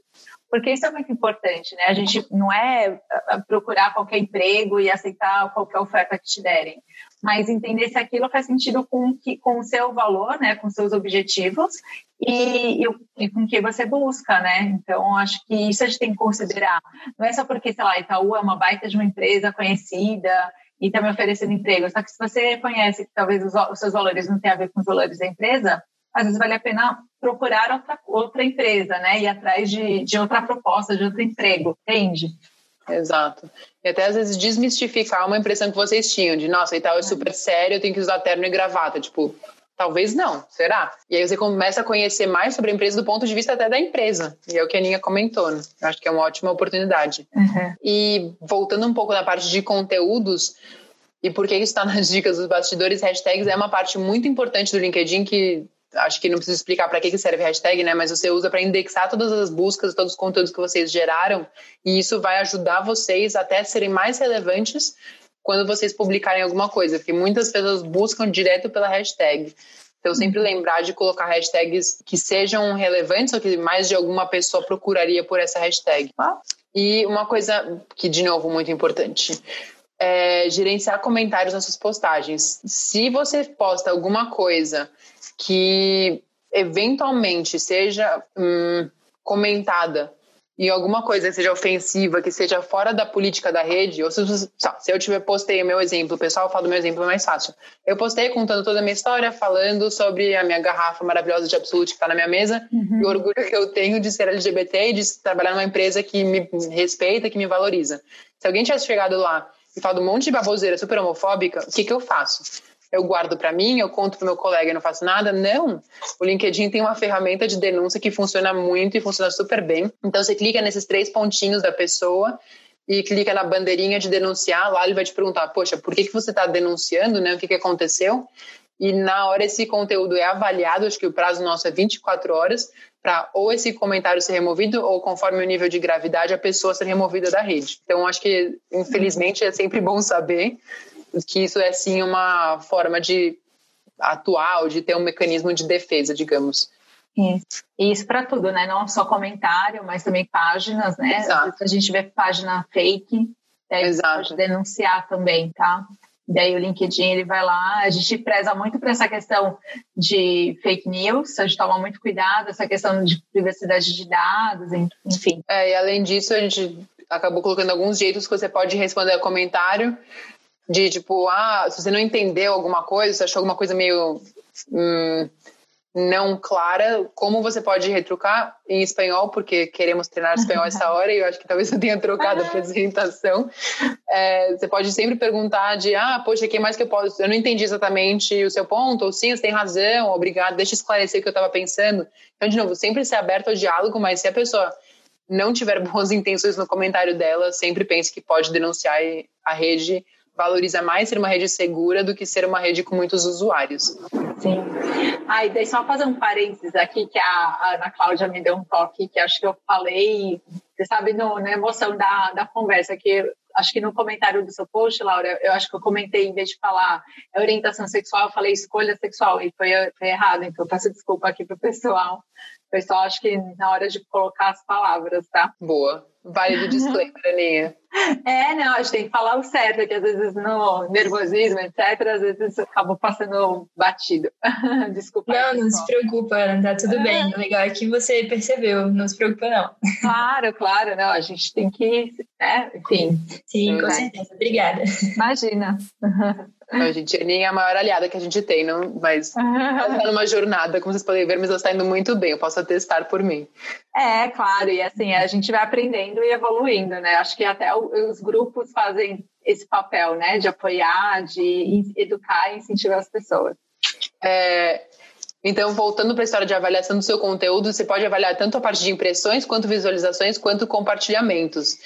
porque isso é muito importante, né? A gente não é procurar qualquer emprego e aceitar qualquer oferta que te derem, mas entender se aquilo faz sentido com, que, com o seu valor, né? Com seus objetivos e, e, e com o que você busca, né? Então, acho que isso a gente tem que considerar. Não é só porque, sei lá, Itaú é uma baita de uma empresa conhecida e está me oferecendo emprego, só que se você conhece que talvez os, os seus valores não tenham a ver com os valores da empresa, às vezes vale a pena procurar outra, outra empresa, né? Ir atrás de, de outra proposta, de outro emprego, entende? Exato. E até às vezes desmistificar uma impressão que vocês tinham de, nossa, e tal é super sério, eu tenho que usar terno e gravata. Tipo, Talvez não, será? E aí você começa a conhecer mais sobre a empresa do ponto de vista até da empresa. E é o que a Aninha comentou, né? Eu acho que é uma ótima oportunidade. Uhum. E voltando um pouco na parte de conteúdos, e por que isso está nas dicas dos bastidores, hashtags é uma parte muito importante do LinkedIn que acho que não preciso explicar para que, que serve hashtag, né? Mas você usa para indexar todas as buscas, todos os conteúdos que vocês geraram, e isso vai ajudar vocês até serem mais relevantes quando vocês publicarem alguma coisa, porque muitas pessoas buscam direto pela hashtag. Então, sempre lembrar de colocar hashtags que sejam relevantes ou que mais de alguma pessoa procuraria por essa hashtag. E uma coisa que, de novo, muito importante. É gerenciar comentários nas suas postagens. Se você posta alguma coisa que eventualmente seja hum, comentada e alguma coisa que seja ofensiva, que seja fora da política da rede, ou se, se eu tiver postei o meu exemplo, o pessoal fala do meu exemplo é mais fácil. Eu postei contando toda a minha história, falando sobre a minha garrafa maravilhosa de Absolute que está na minha mesa, uhum. e o orgulho que eu tenho de ser LGBT e de trabalhar numa empresa que me respeita, que me valoriza. Se alguém tivesse chegado lá e falado um monte de baboseira super homofóbica, o que, que eu faço? Eu guardo para mim, eu conto pro meu colega e não faço nada. Não. O LinkedIn tem uma ferramenta de denúncia que funciona muito e funciona super bem. Então você clica nesses três pontinhos da pessoa e clica na bandeirinha de denunciar, lá ele vai te perguntar, poxa, por que, que você está denunciando, né? O que, que aconteceu? E na hora esse conteúdo é avaliado, acho que o prazo nosso é 24 horas, para ou esse comentário ser removido, ou conforme o nível de gravidade, a pessoa ser removida da rede. Então, acho que, infelizmente, é sempre bom saber que isso é sim uma forma de atuar ou de ter um mecanismo de defesa, digamos. Isso, isso para tudo, né? Não só comentário, mas também páginas, né? Exato. A gente vê página fake, daí Exato. pode denunciar também, tá? Daí o LinkedIn ele vai lá, a gente preza muito para essa questão de fake news, a gente toma muito cuidado, essa questão de privacidade de dados, enfim. É, e além disso, a gente acabou colocando alguns jeitos que você pode responder a comentário de tipo, ah, se você não entendeu alguma coisa, se achou alguma coisa meio hum, não clara, como você pode retrucar em espanhol, porque queremos treinar espanhol essa hora e eu acho que talvez eu tenha trocado a apresentação. É, você pode sempre perguntar de, ah, poxa, o que mais que eu posso? Eu não entendi exatamente o seu ponto, ou sim, você tem razão, obrigado, deixa eu esclarecer o que eu estava pensando. Então, de novo, sempre ser aberto ao diálogo, mas se a pessoa não tiver boas intenções no comentário dela, sempre pense que pode denunciar a rede valoriza mais ser uma rede segura do que ser uma rede com muitos usuários. Sim. Ah, e daí só fazer um parênteses aqui, que a, a Ana Cláudia me deu um toque, que acho que eu falei, você sabe, no, na emoção da, da conversa, que acho que no comentário do seu post, Laura, eu acho que eu comentei, em vez de falar orientação sexual, eu falei escolha sexual, e foi, foi errado, então peço desculpa aqui pessoal. O pessoal, acho que na hora de colocar as palavras, tá? Boa. Vale do disclaimer, Aninha. É, não, a gente tem que falar o certo, que às vezes no nervosismo, etc., às vezes acabou passando batido. Desculpa. Não, aí, não se preocupa, tá tudo bem. O legal é que você percebeu, não se preocupa, não. Claro, claro, não, a gente tem que, né, enfim. Sim, com né? certeza. Obrigada. Imagina. A gente nem é a maior aliada que a gente tem, não, mas ela está numa jornada, como vocês podem ver, mas ela está indo muito bem, eu posso atestar por mim. É, claro, e assim, a gente vai aprendendo e evoluindo, né? Acho que até os grupos fazem esse papel, né? De apoiar, de educar e incentivar as pessoas. É, então, voltando para a história de avaliação do seu conteúdo, você pode avaliar tanto a parte de impressões, quanto visualizações, quanto compartilhamentos.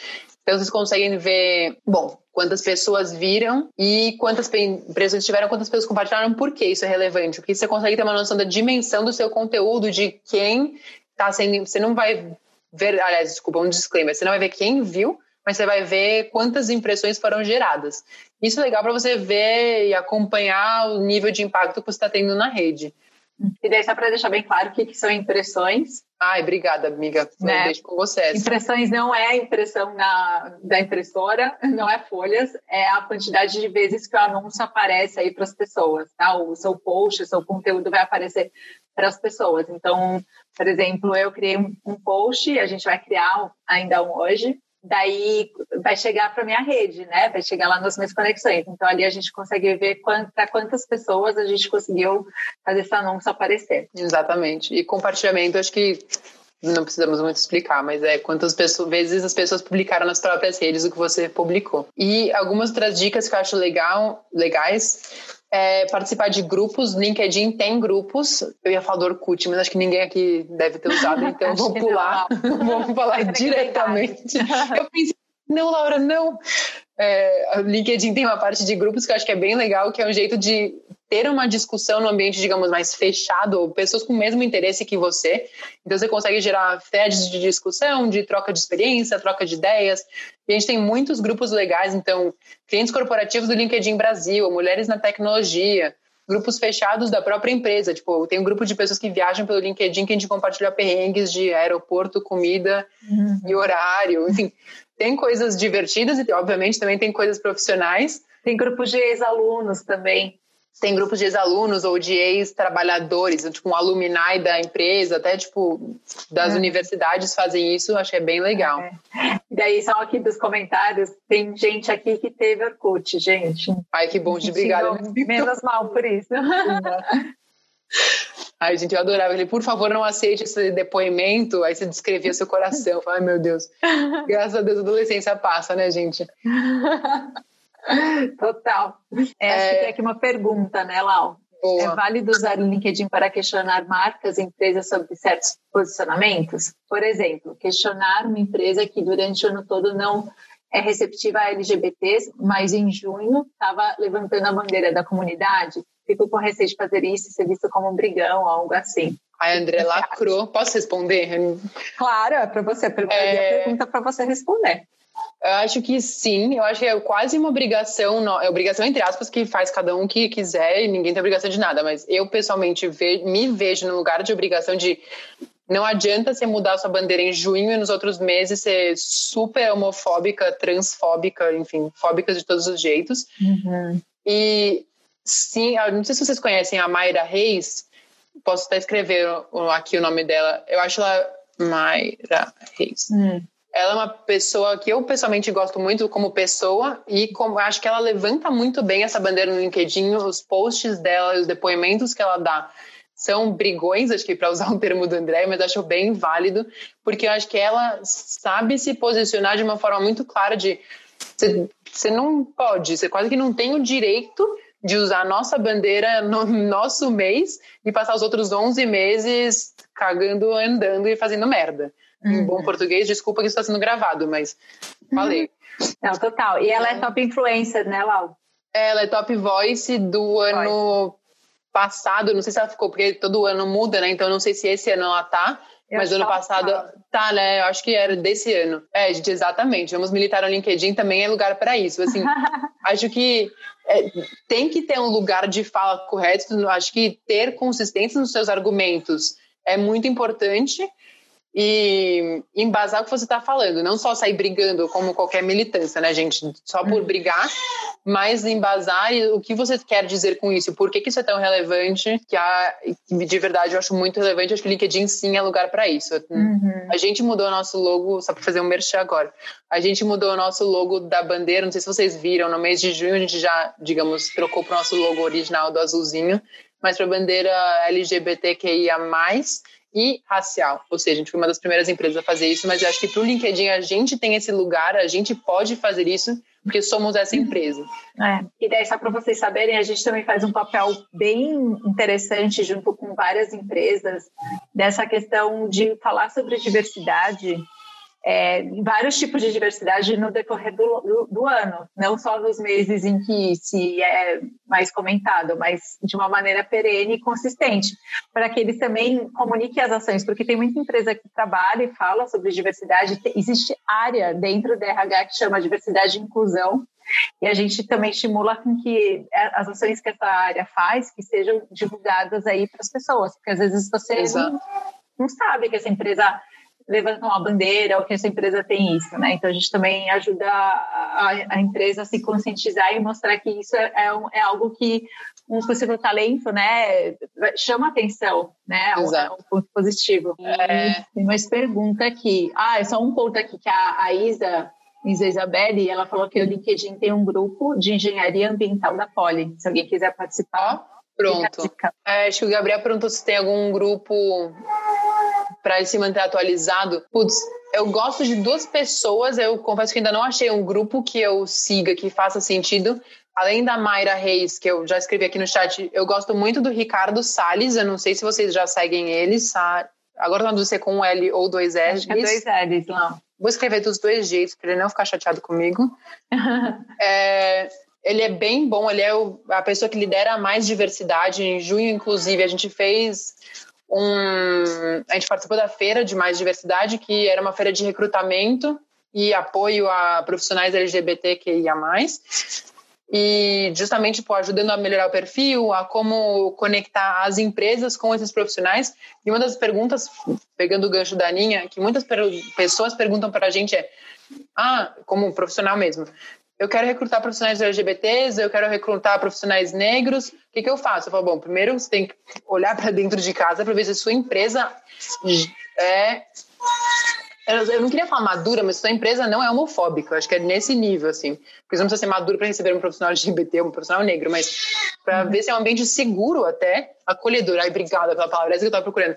Então, vocês conseguem ver, bom, quantas pessoas viram e quantas impressões tiveram, quantas pessoas compartilharam, por que isso é relevante? Porque você consegue ter uma noção da dimensão do seu conteúdo, de quem está sendo. Você não vai ver, aliás, desculpa, um disclaimer, você não vai ver quem viu, mas você vai ver quantas impressões foram geradas. Isso é legal para você ver e acompanhar o nível de impacto que você está tendo na rede. E daí, só para deixar bem claro o que, que são impressões. Ai, obrigada, amiga. Né? Deixo com você. Impressões não é impressão na, da impressora, não é folhas, é a quantidade de vezes que o anúncio aparece aí para as pessoas, tá? O seu post, o seu conteúdo vai aparecer para as pessoas. Então, por exemplo, eu criei um, um post, a gente vai criar ainda um hoje, daí vai chegar para minha rede, né? Vai chegar lá nas minhas conexões. Então ali a gente consegue ver para quantas pessoas a gente conseguiu fazer esse anúncio aparecer. Exatamente. E compartilhamento, acho que não precisamos muito explicar, mas é quantas pessoas, vezes as pessoas publicaram nas próprias redes o que você publicou. E algumas outras dicas que eu acho legal, legais é, participar de grupos. LinkedIn tem grupos. Eu ia falar do Orkut, mas acho que ninguém aqui deve ter usado, então vou pular. Vou falar diretamente. Eu pensei, não, Laura, não. É, o LinkedIn tem uma parte de grupos que eu acho que é bem legal, que é um jeito de ter uma discussão no ambiente, digamos, mais fechado, ou pessoas com o mesmo interesse que você. Então, você consegue gerar threads de discussão, de troca de experiência, troca de ideias. E a gente tem muitos grupos legais, então, clientes corporativos do LinkedIn Brasil, mulheres na tecnologia, grupos fechados da própria empresa. Tipo, tem um grupo de pessoas que viajam pelo LinkedIn que a gente compartilha perrengues de aeroporto, comida uhum. e horário. Enfim, tem coisas divertidas e, obviamente, também tem coisas profissionais. Tem grupos de ex-alunos também tem grupos de ex-alunos ou de ex-trabalhadores, tipo um alumni da empresa, até tipo das é. universidades fazem isso, acho que é bem legal. É. E daí, só aqui dos comentários, tem gente aqui que teve Orkut, gente. Ai, que bom, de obrigada. Menos mal por isso. Ai, gente, eu adorava. Ele, por favor, não aceite esse depoimento. Aí você descrevia seu coração. Ai, meu Deus. Graças a Deus, a adolescência passa, né, gente? Total. É, acho que tem aqui uma pergunta, né, Lau? Boa. É válido usar o LinkedIn para questionar marcas e empresas sobre certos posicionamentos? Por exemplo, questionar uma empresa que durante o ano todo não é receptiva a LGBTs, mas em junho estava levantando a bandeira da comunidade. Fico com receio de fazer isso e ser visto como um brigão ou algo assim. A André lacrou. Posso responder? Claro, é para você. É... pergunta para você responder. Eu acho que sim, eu acho que é quase uma obrigação, é obrigação entre aspas, que faz cada um que quiser e ninguém tem obrigação de nada, mas eu pessoalmente ve, me vejo no lugar de obrigação de não adianta você mudar sua bandeira em junho e nos outros meses ser super homofóbica, transfóbica, enfim, fóbicas de todos os jeitos. Uhum. E sim, não sei se vocês conhecem a Mayra Reis, posso até escrever aqui o nome dela, eu acho ela Mayra Reis. Uhum. Ela é uma pessoa que eu pessoalmente gosto muito como pessoa e como acho que ela levanta muito bem essa bandeira no LinkedIn, os posts dela, os depoimentos que ela dá são brigões, acho que para usar um termo do André, mas acho bem válido, porque eu acho que ela sabe se posicionar de uma forma muito clara de você não pode, você quase que não tem o direito de usar a nossa bandeira no nosso mês e passar os outros 11 meses cagando, andando e fazendo merda. Em bom português. Desculpa que está sendo gravado, mas falei. Não, total. E ela é top influencer, né, Lau? Ela é top voice do ano passado. Não sei se ela ficou, porque todo ano muda, né? Então não sei se esse ano ela tá. Eu mas ano passado tá, né? Eu acho que era desse ano. É, gente, exatamente. Vamos militar no LinkedIn também é lugar para isso. Assim, acho que é, tem que ter um lugar de fala correto. Acho que ter consistência nos seus argumentos é muito importante e embasar o que você está falando, não só sair brigando como qualquer militância, né, gente? Só por brigar, mas embasar o que você quer dizer com isso, por que, que isso é tão relevante, que a, de verdade eu acho muito relevante, acho que o LinkedIn sim é lugar para isso. Uhum. A gente mudou o nosso logo, só para fazer um merchan agora, a gente mudou o nosso logo da bandeira, não sei se vocês viram, no mês de junho a gente já, digamos, trocou para o nosso logo original do azulzinho, mas para a bandeira LGBTQIA+, e racial. Ou seja, a gente foi uma das primeiras empresas a fazer isso, mas eu acho que para o LinkedIn a gente tem esse lugar, a gente pode fazer isso porque somos essa empresa. É. E daí, só para vocês saberem, a gente também faz um papel bem interessante junto com várias empresas dessa questão de falar sobre diversidade é, vários tipos de diversidade no decorrer do, do, do, ano, não só nos meses em que se é mais comentado, mas de uma maneira perene e consistente, para que eles também comuniquem as ações, porque tem muita empresa que trabalha e fala sobre diversidade, existe área dentro da RH que chama diversidade e inclusão, e a gente também estimula com que as ações que essa área faz, que sejam divulgadas aí para as pessoas, porque às vezes você não, não sabe que essa empresa levantam a bandeira ou que essa empresa tem isso, né? Então a gente também ajuda a, a empresa a se conscientizar e mostrar que isso é, é, um, é, algo que um possível talento, né, chama atenção, né? É Exato. É um ponto positivo. É... Tem mais pergunta aqui. Ah, é só um ponto aqui que a, a Isa Isa Isabelle, ela falou que o LinkedIn tem um grupo de engenharia ambiental da Poli. Se alguém quiser participar. Pronto. É, acho que o Gabriel perguntou se tem algum grupo para se manter atualizado, putz, eu gosto de duas pessoas, eu confesso que ainda não achei um grupo que eu siga que faça sentido. Além da Mayra Reis, que eu já escrevi aqui no chat, eu gosto muito do Ricardo Salles. Eu não sei se vocês já seguem ele. Agora não sei com um L ou dois. Acho que é dois L's lá. Vou escrever dos dois jeitos, para ele não ficar chateado comigo. é, ele é bem bom, ele é a pessoa que lidera mais diversidade. Em junho, inclusive, a gente fez um. A gente participou da feira de mais diversidade, que era uma feira de recrutamento e apoio a profissionais LGBTQIA. E justamente tipo, ajudando a melhorar o perfil, a como conectar as empresas com esses profissionais. E uma das perguntas, pegando o gancho da Aninha, que muitas pessoas perguntam para a gente é: ah, como profissional mesmo, eu quero recrutar profissionais LGBTs, eu quero recrutar profissionais negros, o que, que eu faço? Eu falo, bom, primeiro você tem que olhar para dentro de casa para ver se a sua empresa é. Eu não queria falar madura, mas sua empresa não é homofóbica. Eu acho que é nesse nível, assim. Porque você não precisa ser maduro para receber um profissional LGBT, um profissional negro, mas para uhum. ver se é um ambiente seguro até, acolhedor. Ai, obrigada pela palavra, essa que eu estava procurando.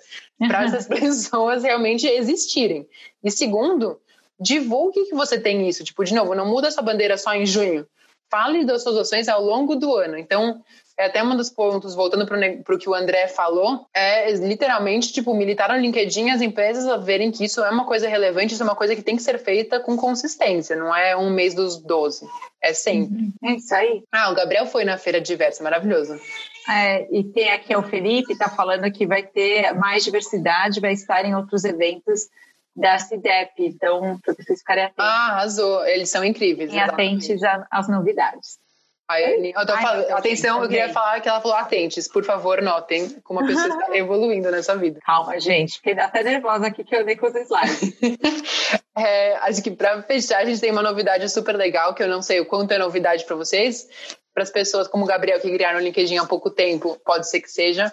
Para essas pessoas realmente existirem. E segundo, divulgue que você tem isso. Tipo, de novo, não muda sua bandeira só em junho. Fale das suas ações ao longo do ano. Então, é até um dos pontos, voltando para o que o André falou, é literalmente, tipo, militar no LinkedIn as empresas a verem que isso é uma coisa relevante, isso é uma coisa que tem que ser feita com consistência, não é um mês dos 12, é sempre. Uhum. É isso aí. Ah, o Gabriel foi na Feira Diversa, maravilhoso. É, e tem aqui o Felipe, está falando que vai ter mais diversidade, vai estar em outros eventos da CIDEP. Então, para vocês ficarem atentos. Ah, arrasou. Eles são incríveis. E atentos às novidades. Ai, eu tô Ai, falando, atenção, eu queria falar que ela falou atentes. Por favor, notem como a pessoa está evoluindo nessa vida. Calma, gente. Fiquei até nervosa aqui que eu dei com os slides. é, acho que para fechar, a gente tem uma novidade super legal, que eu não sei o quanto é novidade para vocês. Para as pessoas como o Gabriel, que criaram o LinkedIn há pouco tempo, pode ser que seja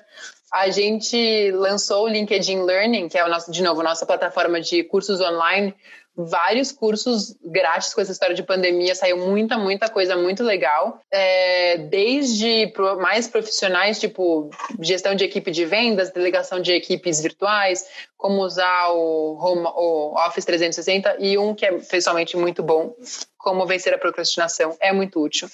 a gente lançou o LinkedIn Learning, que é o nosso, de novo, nossa plataforma de cursos online, vários cursos grátis com essa história de pandemia, saiu muita, muita coisa muito legal. É, desde mais profissionais, tipo gestão de equipe de vendas, delegação de equipes virtuais, como usar o, Home, o Office 360, e um que é pessoalmente muito bom, como vencer a procrastinação, é muito útil.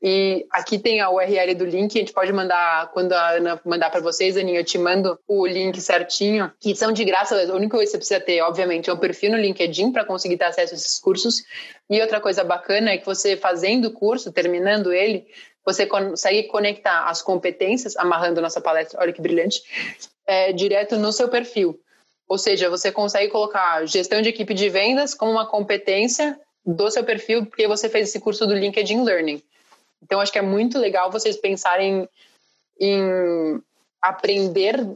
E aqui tem a URL do link, a gente pode mandar, quando a Ana mandar para vocês, Aninha, eu te mando o link certinho, que são de graça. A única coisa que você precisa ter, obviamente, é um perfil no LinkedIn para conseguir ter acesso a esses cursos. E outra coisa bacana é que você fazendo o curso, terminando ele, você consegue conectar as competências, amarrando nossa palestra, olha que brilhante, é, direto no seu perfil. Ou seja, você consegue colocar gestão de equipe de vendas como uma competência do seu perfil, porque você fez esse curso do LinkedIn Learning. Então, acho que é muito legal vocês pensarem em aprender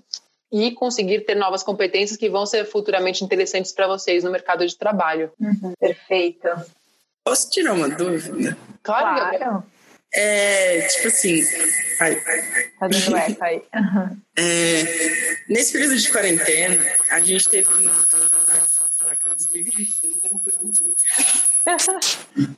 e conseguir ter novas competências que vão ser futuramente interessantes para vocês no mercado de trabalho. Uhum, perfeito. Posso tirar uma dúvida? Claro, claro. Gabriel. É, tipo assim. Ai. Tá dando eco aí. Uhum. É, nesse período de quarentena, a gente teve.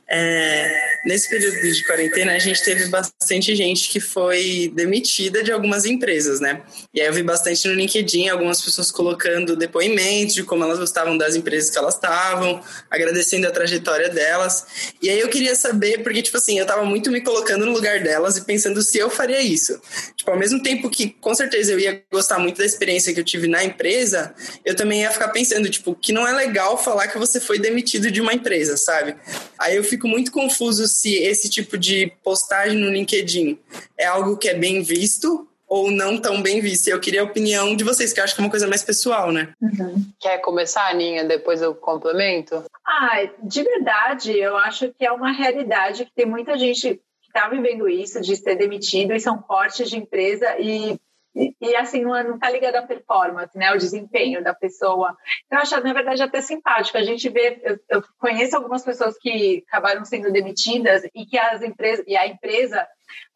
É, nesse período de quarentena, a gente teve bastante gente que foi demitida de algumas empresas, né? E aí eu vi bastante no LinkedIn algumas pessoas colocando depoimentos de como elas gostavam das empresas que elas estavam, agradecendo a trajetória delas. E aí eu queria saber, porque, tipo assim, eu tava muito me colocando no lugar delas e pensando se eu faria isso. Tipo, ao mesmo tempo que com certeza eu ia gostar muito da experiência que eu tive na empresa, eu também ia ficar pensando, tipo, que não é legal falar que você foi demitido de uma empresa, sabe? Sabe? Aí eu fico muito confuso se esse tipo de postagem no LinkedIn é algo que é bem visto ou não tão bem visto. Eu queria a opinião de vocês, que eu acho que é uma coisa mais pessoal, né? Uhum. Quer começar, Aninha? Depois eu complemento? Ah, de verdade, eu acho que é uma realidade que tem muita gente que está vivendo isso, de ser demitido, e são cortes de empresa, e e, assim, não está ligado à performance, né? O desempenho da pessoa. Então, eu acho, na verdade, até simpático. A gente vê, eu, eu conheço algumas pessoas que acabaram sendo demitidas e que as empresas, e a empresa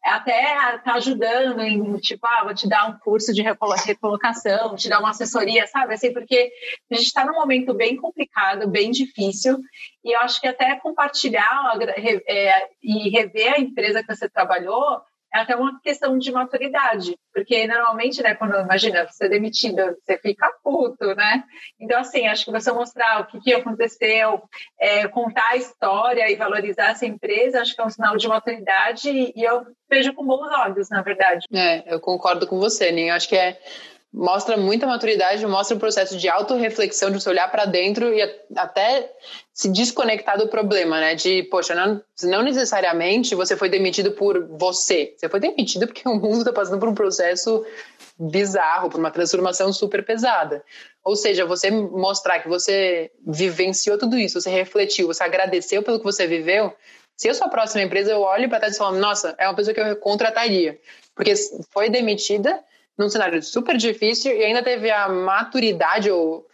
até está ajudando em, tipo, ah, vou te dar um curso de recolocação, te dar uma assessoria, sabe? Assim, porque a gente está num momento bem complicado, bem difícil, e eu acho que até compartilhar é, e rever a empresa que você trabalhou é até uma questão de maturidade, porque normalmente, né, quando imagina você é demitida, você fica puto, né? Então, assim, acho que você mostrar o que, que aconteceu, é, contar a história e valorizar essa empresa, acho que é um sinal de maturidade e eu vejo com bons olhos, na verdade. É, eu concordo com você, Ninho. Acho que é mostra muita maturidade, mostra um processo de autorreflexão, de você olhar para dentro e até se desconectar do problema, né? De, poxa, não, não necessariamente você foi demitido por você. Você foi demitido porque o mundo está passando por um processo bizarro, por uma transformação super pesada. Ou seja, você mostrar que você vivenciou tudo isso, você refletiu, você agradeceu pelo que você viveu. Se eu sou a próxima empresa, eu olho para trás e falo, nossa, é uma pessoa que eu contrataria. Porque foi demitida num cenário super difícil e ainda teve a maturidade, ou.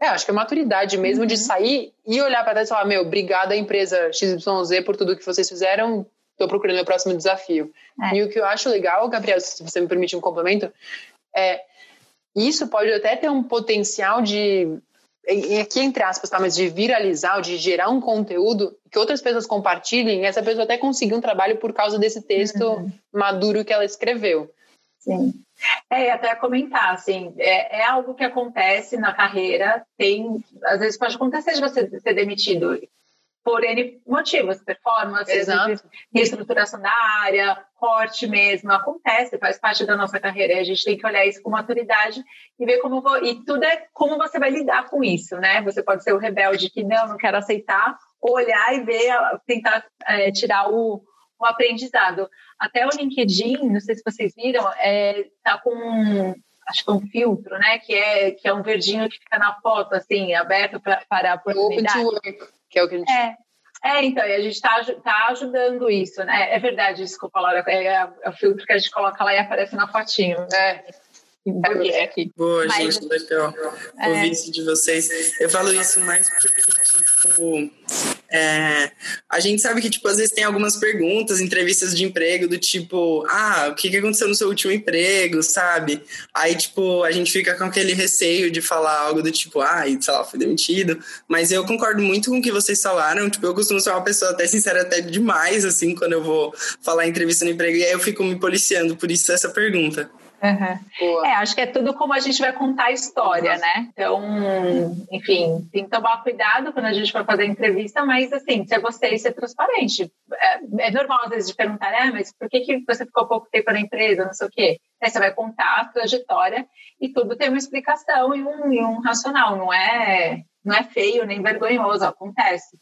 É, acho que a maturidade mesmo uhum. de sair e olhar para trás e falar: meu, obrigada, empresa XYZ, por tudo que vocês fizeram, estou procurando meu próximo desafio. É. E o que eu acho legal, Gabriel, se você me permite um complemento, é. Isso pode até ter um potencial de aqui entre aspas, tá, mas de viralizar, de gerar um conteúdo que outras pessoas compartilhem, essa pessoa até conseguir um trabalho por causa desse texto uhum. maduro que ela escreveu. Sim. É, até comentar, assim, é, é, algo que acontece na carreira, tem, às vezes pode acontecer de você ser demitido por N motivos, performance, reestruturação da área, corte mesmo, acontece, faz parte da nossa carreira, e a gente tem que olhar isso com maturidade e ver como, vou, e tudo é como você vai lidar com isso, né? Você pode ser o rebelde que não, não quero aceitar, olhar e ver, tentar é, tirar o, o aprendizado. Até o LinkedIn, não sei se vocês viram, é, tá com acho que é um filtro, né? Que é, que é um verdinho que fica na foto, assim, aberto pra, para a oportunidade. Open to work, que é o que a gente... É. É, então, a gente está tá ajudando isso, né? É verdade, desculpa, Laura, é, é, o filtro que a gente coloca lá e aparece na fotinho. É. É aqui. Boa, Mas, gente, legal é... ouvir isso de vocês. Eu falo isso mais porque, tipo, é, a gente sabe que, tipo, às vezes tem algumas perguntas, entrevistas de emprego do tipo, ah, o que, que aconteceu no seu último emprego, sabe? Aí, tipo, a gente fica com aquele receio de falar algo do tipo, ah, sei lá, fui demitido. Mas eu concordo muito com o que vocês falaram. Tipo, eu costumo ser uma pessoa até sincera, até demais, assim, quando eu vou falar entrevista no emprego. E aí eu fico me policiando, por isso essa pergunta. Uhum. É, acho que é tudo como a gente vai contar a história, né? Então, enfim, tem que tomar cuidado quando a gente for fazer entrevista, mas assim, ser você e ser transparente. É, é normal, às vezes, de perguntar, ah, mas por que, que você ficou pouco tempo na empresa, não sei o quê. Aí você vai contar a trajetória e tudo tem uma explicação e um, e um racional, não é, não é feio nem vergonhoso, acontece.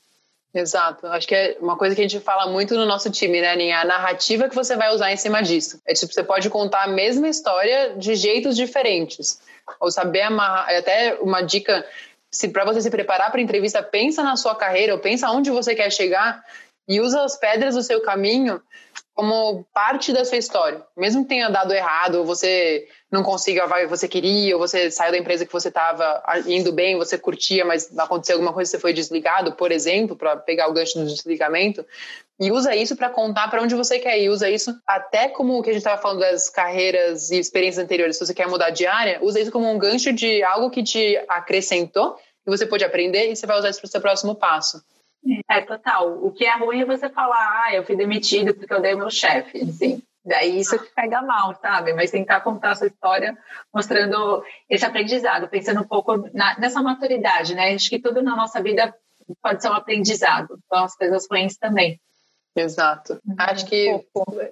Exato. Acho que é uma coisa que a gente fala muito no nosso time, né, Aninha? A narrativa que você vai usar em cima disso. É tipo, você pode contar a mesma história de jeitos diferentes. Ou saber amarrar. É até uma dica, se para você se preparar para entrevista, pensa na sua carreira, ou pensa onde você quer chegar e usa as pedras do seu caminho como parte da sua história. Mesmo que tenha dado errado, ou você não consiga a vaga que você queria, ou você saiu da empresa que você estava indo bem, você curtia, mas aconteceu alguma coisa, você foi desligado, por exemplo, para pegar o gancho do desligamento, e usa isso para contar para onde você quer ir. Usa isso até como o que a gente estava falando das carreiras e experiências anteriores. Se você quer mudar de área, usa isso como um gancho de algo que te acrescentou, e você pode aprender e você vai usar isso para o seu próximo passo. É, total. O que é ruim é você falar, ah, eu fui demitido porque eu dei o meu chefe, assim. Daí isso que pega mal, sabe? Mas tentar contar a sua história mostrando esse aprendizado, pensando um pouco na, nessa maturidade, né? Acho que tudo na nossa vida pode ser um aprendizado, então as coisas ruins também. Exato. Uhum. Acho que.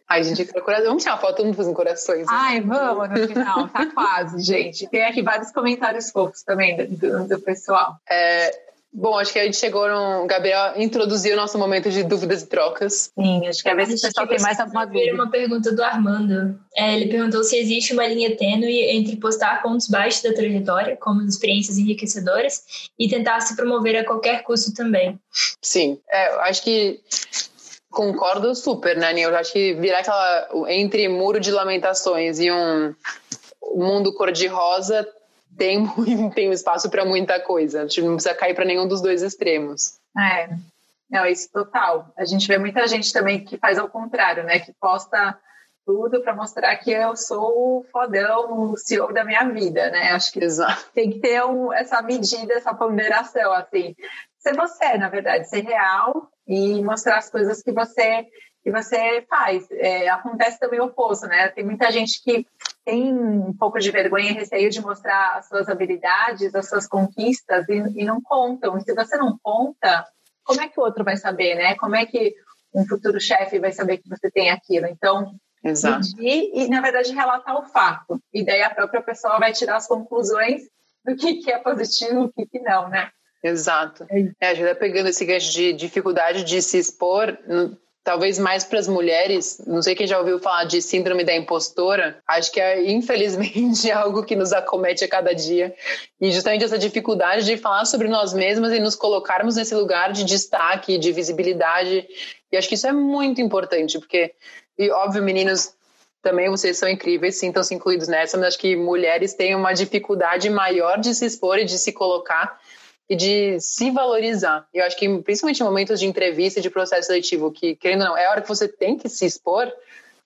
Ai, gente, coração. Vamos tirar uma foto, vamos fazer corações. Né? Ai, vamos no final, tá quase, gente. Tem aqui vários comentários fofos também do, do, do pessoal. É, Bom, acho que a gente chegou no. Gabriel introduziu o nosso momento de dúvidas e trocas. Sim, acho que a ver se o pessoal tem mais alguma dúvida. uma pergunta do Armando. É, ele perguntou se existe uma linha tênue entre postar pontos baixos da trajetória, como experiências enriquecedoras, e tentar se promover a qualquer custo também. Sim, é, acho que concordo super, né, Nil? Acho que virar aquela. Entre muro de lamentações e um mundo cor-de-rosa tem, tem espaço para muita coisa. A gente não precisa cair para nenhum dos dois extremos. É, não, isso total. A gente vê muita gente também que faz ao contrário, né? Que posta tudo para mostrar que eu sou o fodão, o CEO da minha vida, né? Acho que Exato. tem que ter um, essa medida, essa ponderação, assim. Ser você, na verdade, ser real e mostrar as coisas que você e você faz. É, acontece também o oposto, né? Tem muita gente que tem um pouco de vergonha e receio de mostrar as suas habilidades, as suas conquistas e, e não contam. E se você não conta, como é que o outro vai saber, né? Como é que um futuro chefe vai saber que você tem aquilo? Então, Exato. medir e, na verdade, relatar o fato. E daí a própria pessoa vai tirar as conclusões do que, que é positivo e o que, que não, né? Exato. É, a gente tá pegando esse gancho de dificuldade de se expor, talvez mais para as mulheres. Não sei quem já ouviu falar de síndrome da impostora. Acho que é, infelizmente, algo que nos acomete a cada dia. E justamente essa dificuldade de falar sobre nós mesmas e nos colocarmos nesse lugar de destaque, de visibilidade. E acho que isso é muito importante, porque, e óbvio, meninos, também vocês são incríveis, sintam-se incluídos nessa, mas acho que mulheres têm uma dificuldade maior de se expor e de se colocar e de se valorizar. Eu acho que, principalmente em momentos de entrevista e de processo seletivo, que, querendo ou não, é a hora que você tem que se expor,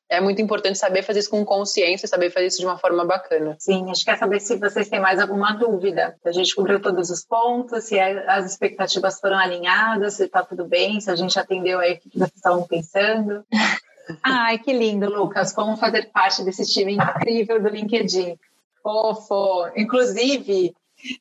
é muito importante saber fazer isso com consciência, saber fazer isso de uma forma bacana. Sim, a gente quer saber se vocês têm mais alguma dúvida. A gente cobriu todos os pontos, se as expectativas foram alinhadas, se está tudo bem, se a gente atendeu aí o que vocês estavam pensando. Ai, que lindo, Lucas. Vamos fazer parte desse time incrível do LinkedIn. Fofo. Inclusive,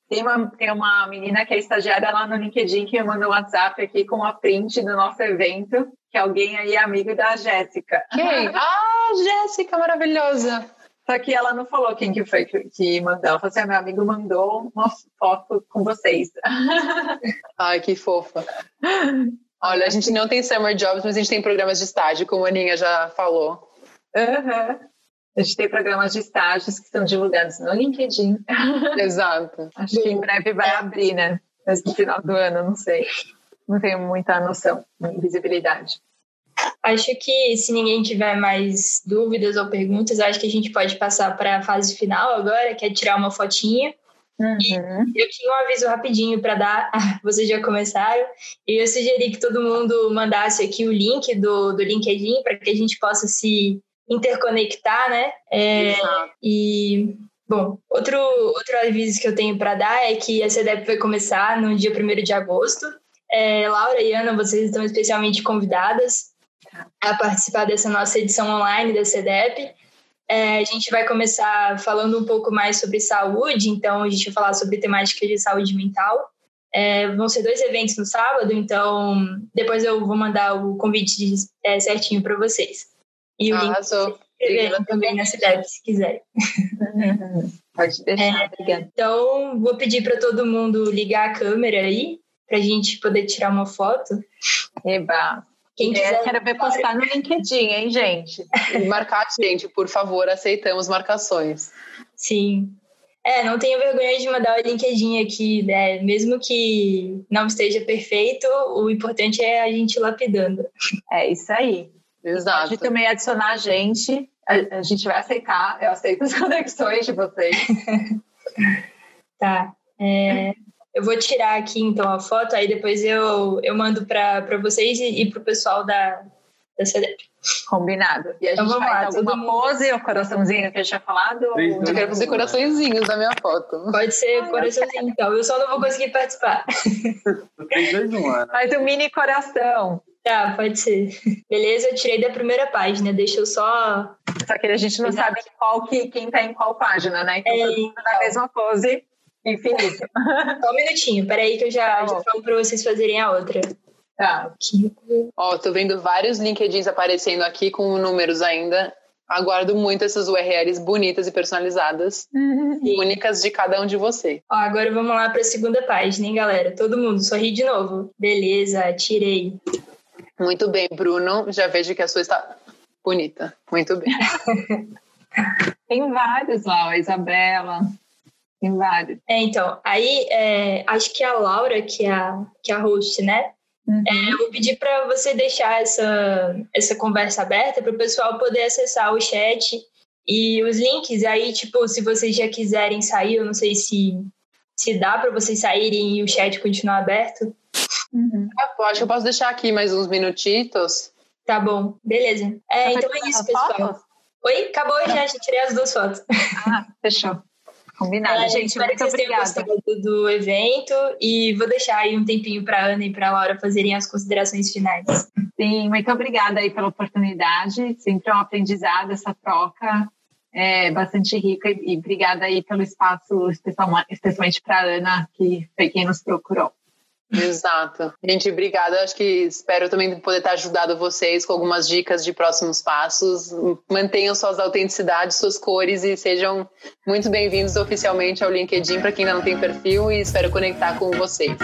tem uma, tem uma menina que é estagiária lá no LinkedIn que me mandou um WhatsApp aqui com uma print do nosso evento, que alguém aí é amigo da Jéssica. Quem? Ah, Jéssica, maravilhosa! Só que ela não falou quem que foi que, que mandou. Ela falou assim: ah, meu amigo mandou uma foto com vocês. Ai, que fofa. Olha, a gente não tem summer jobs, mas a gente tem programas de estágio, como a Aninha já falou. Uhum. A gente tem programas de estágios que são divulgados no LinkedIn. Exato. Acho que em breve vai abrir, né? Mas no final do ano, não sei. Não tenho muita noção, visibilidade. Acho que se ninguém tiver mais dúvidas ou perguntas, acho que a gente pode passar para a fase final agora, que é tirar uma fotinha. Uhum. E eu tinha um aviso rapidinho para dar, vocês já começaram, e eu sugeri que todo mundo mandasse aqui o link do, do LinkedIn para que a gente possa se interconectar, né? É, e, bom, outro, outro aviso que eu tenho para dar é que a CEDEP vai começar no dia 1 de agosto. É, Laura e Ana, vocês estão especialmente convidadas a participar dessa nossa edição online da CEDEP. É, a gente vai começar falando um pouco mais sobre saúde, então a gente vai falar sobre temáticas de saúde mental. É, vão ser dois eventos no sábado, então depois eu vou mandar o convite é, certinho para vocês. E o Arrasou. link também na cidade, se quiser. Pode deixar, é, obrigada. Então, vou pedir para todo mundo ligar a câmera aí, para a gente poder tirar uma foto. Eba! Quem é, quiser, é, quero ver postar no LinkedIn, hein, gente? E marcar a gente, por favor, aceitamos marcações. Sim. É, não tenha vergonha de mandar o LinkedIn aqui, né? Mesmo que não esteja perfeito, o importante é a gente lapidando. É isso aí. Exato. Pode também adicionar a gente, a, a, gente vai aceitar, eu aceito as conexões de vocês. tá. É, eu vou tirar aqui então a foto, aí depois eu, eu mando para vocês e, e para o pessoal da, da CDEP. Combinado. E a então gente vamos lá, alguma mundo... pose ou coraçãozinho que eu tinha falado? Ou... Eu quero fazer coraçõezinhos na minha foto. Pode ser Ai, coraçãozinho, então. Eu só não vou conseguir participar. Faz um mini coração. Tá, pode ser. Beleza, eu tirei da primeira página, deixa eu só. Só que a gente não Exato. sabe qual que, quem tá em qual página, né? Então, é, todo mundo na mesma pose, infinito. Só um minutinho, peraí que eu já, tá já falo pra vocês fazerem a outra. Tá. Aqui. Ó, tô vendo vários LinkedIns aparecendo aqui com números ainda. Aguardo muito essas URLs bonitas e personalizadas, uhum. únicas de cada um de vocês. Ó, agora vamos lá para a segunda página, hein, galera? Todo mundo, sorri de novo. Beleza, tirei. Muito bem, Bruno. Já vejo que a sua está bonita. Muito bem. Tem vários lá, a Isabela. Tem vários. É, então, aí é, acho que a Laura, que é a, que é a host, né? Uhum. É, eu vou pedir para você deixar essa, essa conversa aberta para o pessoal poder acessar o chat e os links. Aí, tipo, se vocês já quiserem sair, eu não sei se, se dá para vocês saírem e o chat continuar aberto. Uhum. Ah, acho que eu posso deixar aqui mais uns minutitos. Tá bom, beleza. É, então é isso, pessoal. Fotos? Oi? Acabou já, já tirei as duas fotos. Ah, fechou. Combinado, é, gente. Espero muito que vocês obrigada. tenham gostado do evento e vou deixar aí um tempinho para Ana e para Laura fazerem as considerações finais. Sim, muito obrigada aí pela oportunidade. Sempre é um aprendizado essa troca. É bastante rica e, e obrigada aí pelo espaço, especialmente para Ana, que foi quem nos procurou. Exato. Gente, obrigada. Acho que espero também poder estar ajudado vocês com algumas dicas de próximos passos. Mantenham suas autenticidades, suas cores e sejam muito bem-vindos oficialmente ao LinkedIn para quem ainda não tem perfil e espero conectar com vocês.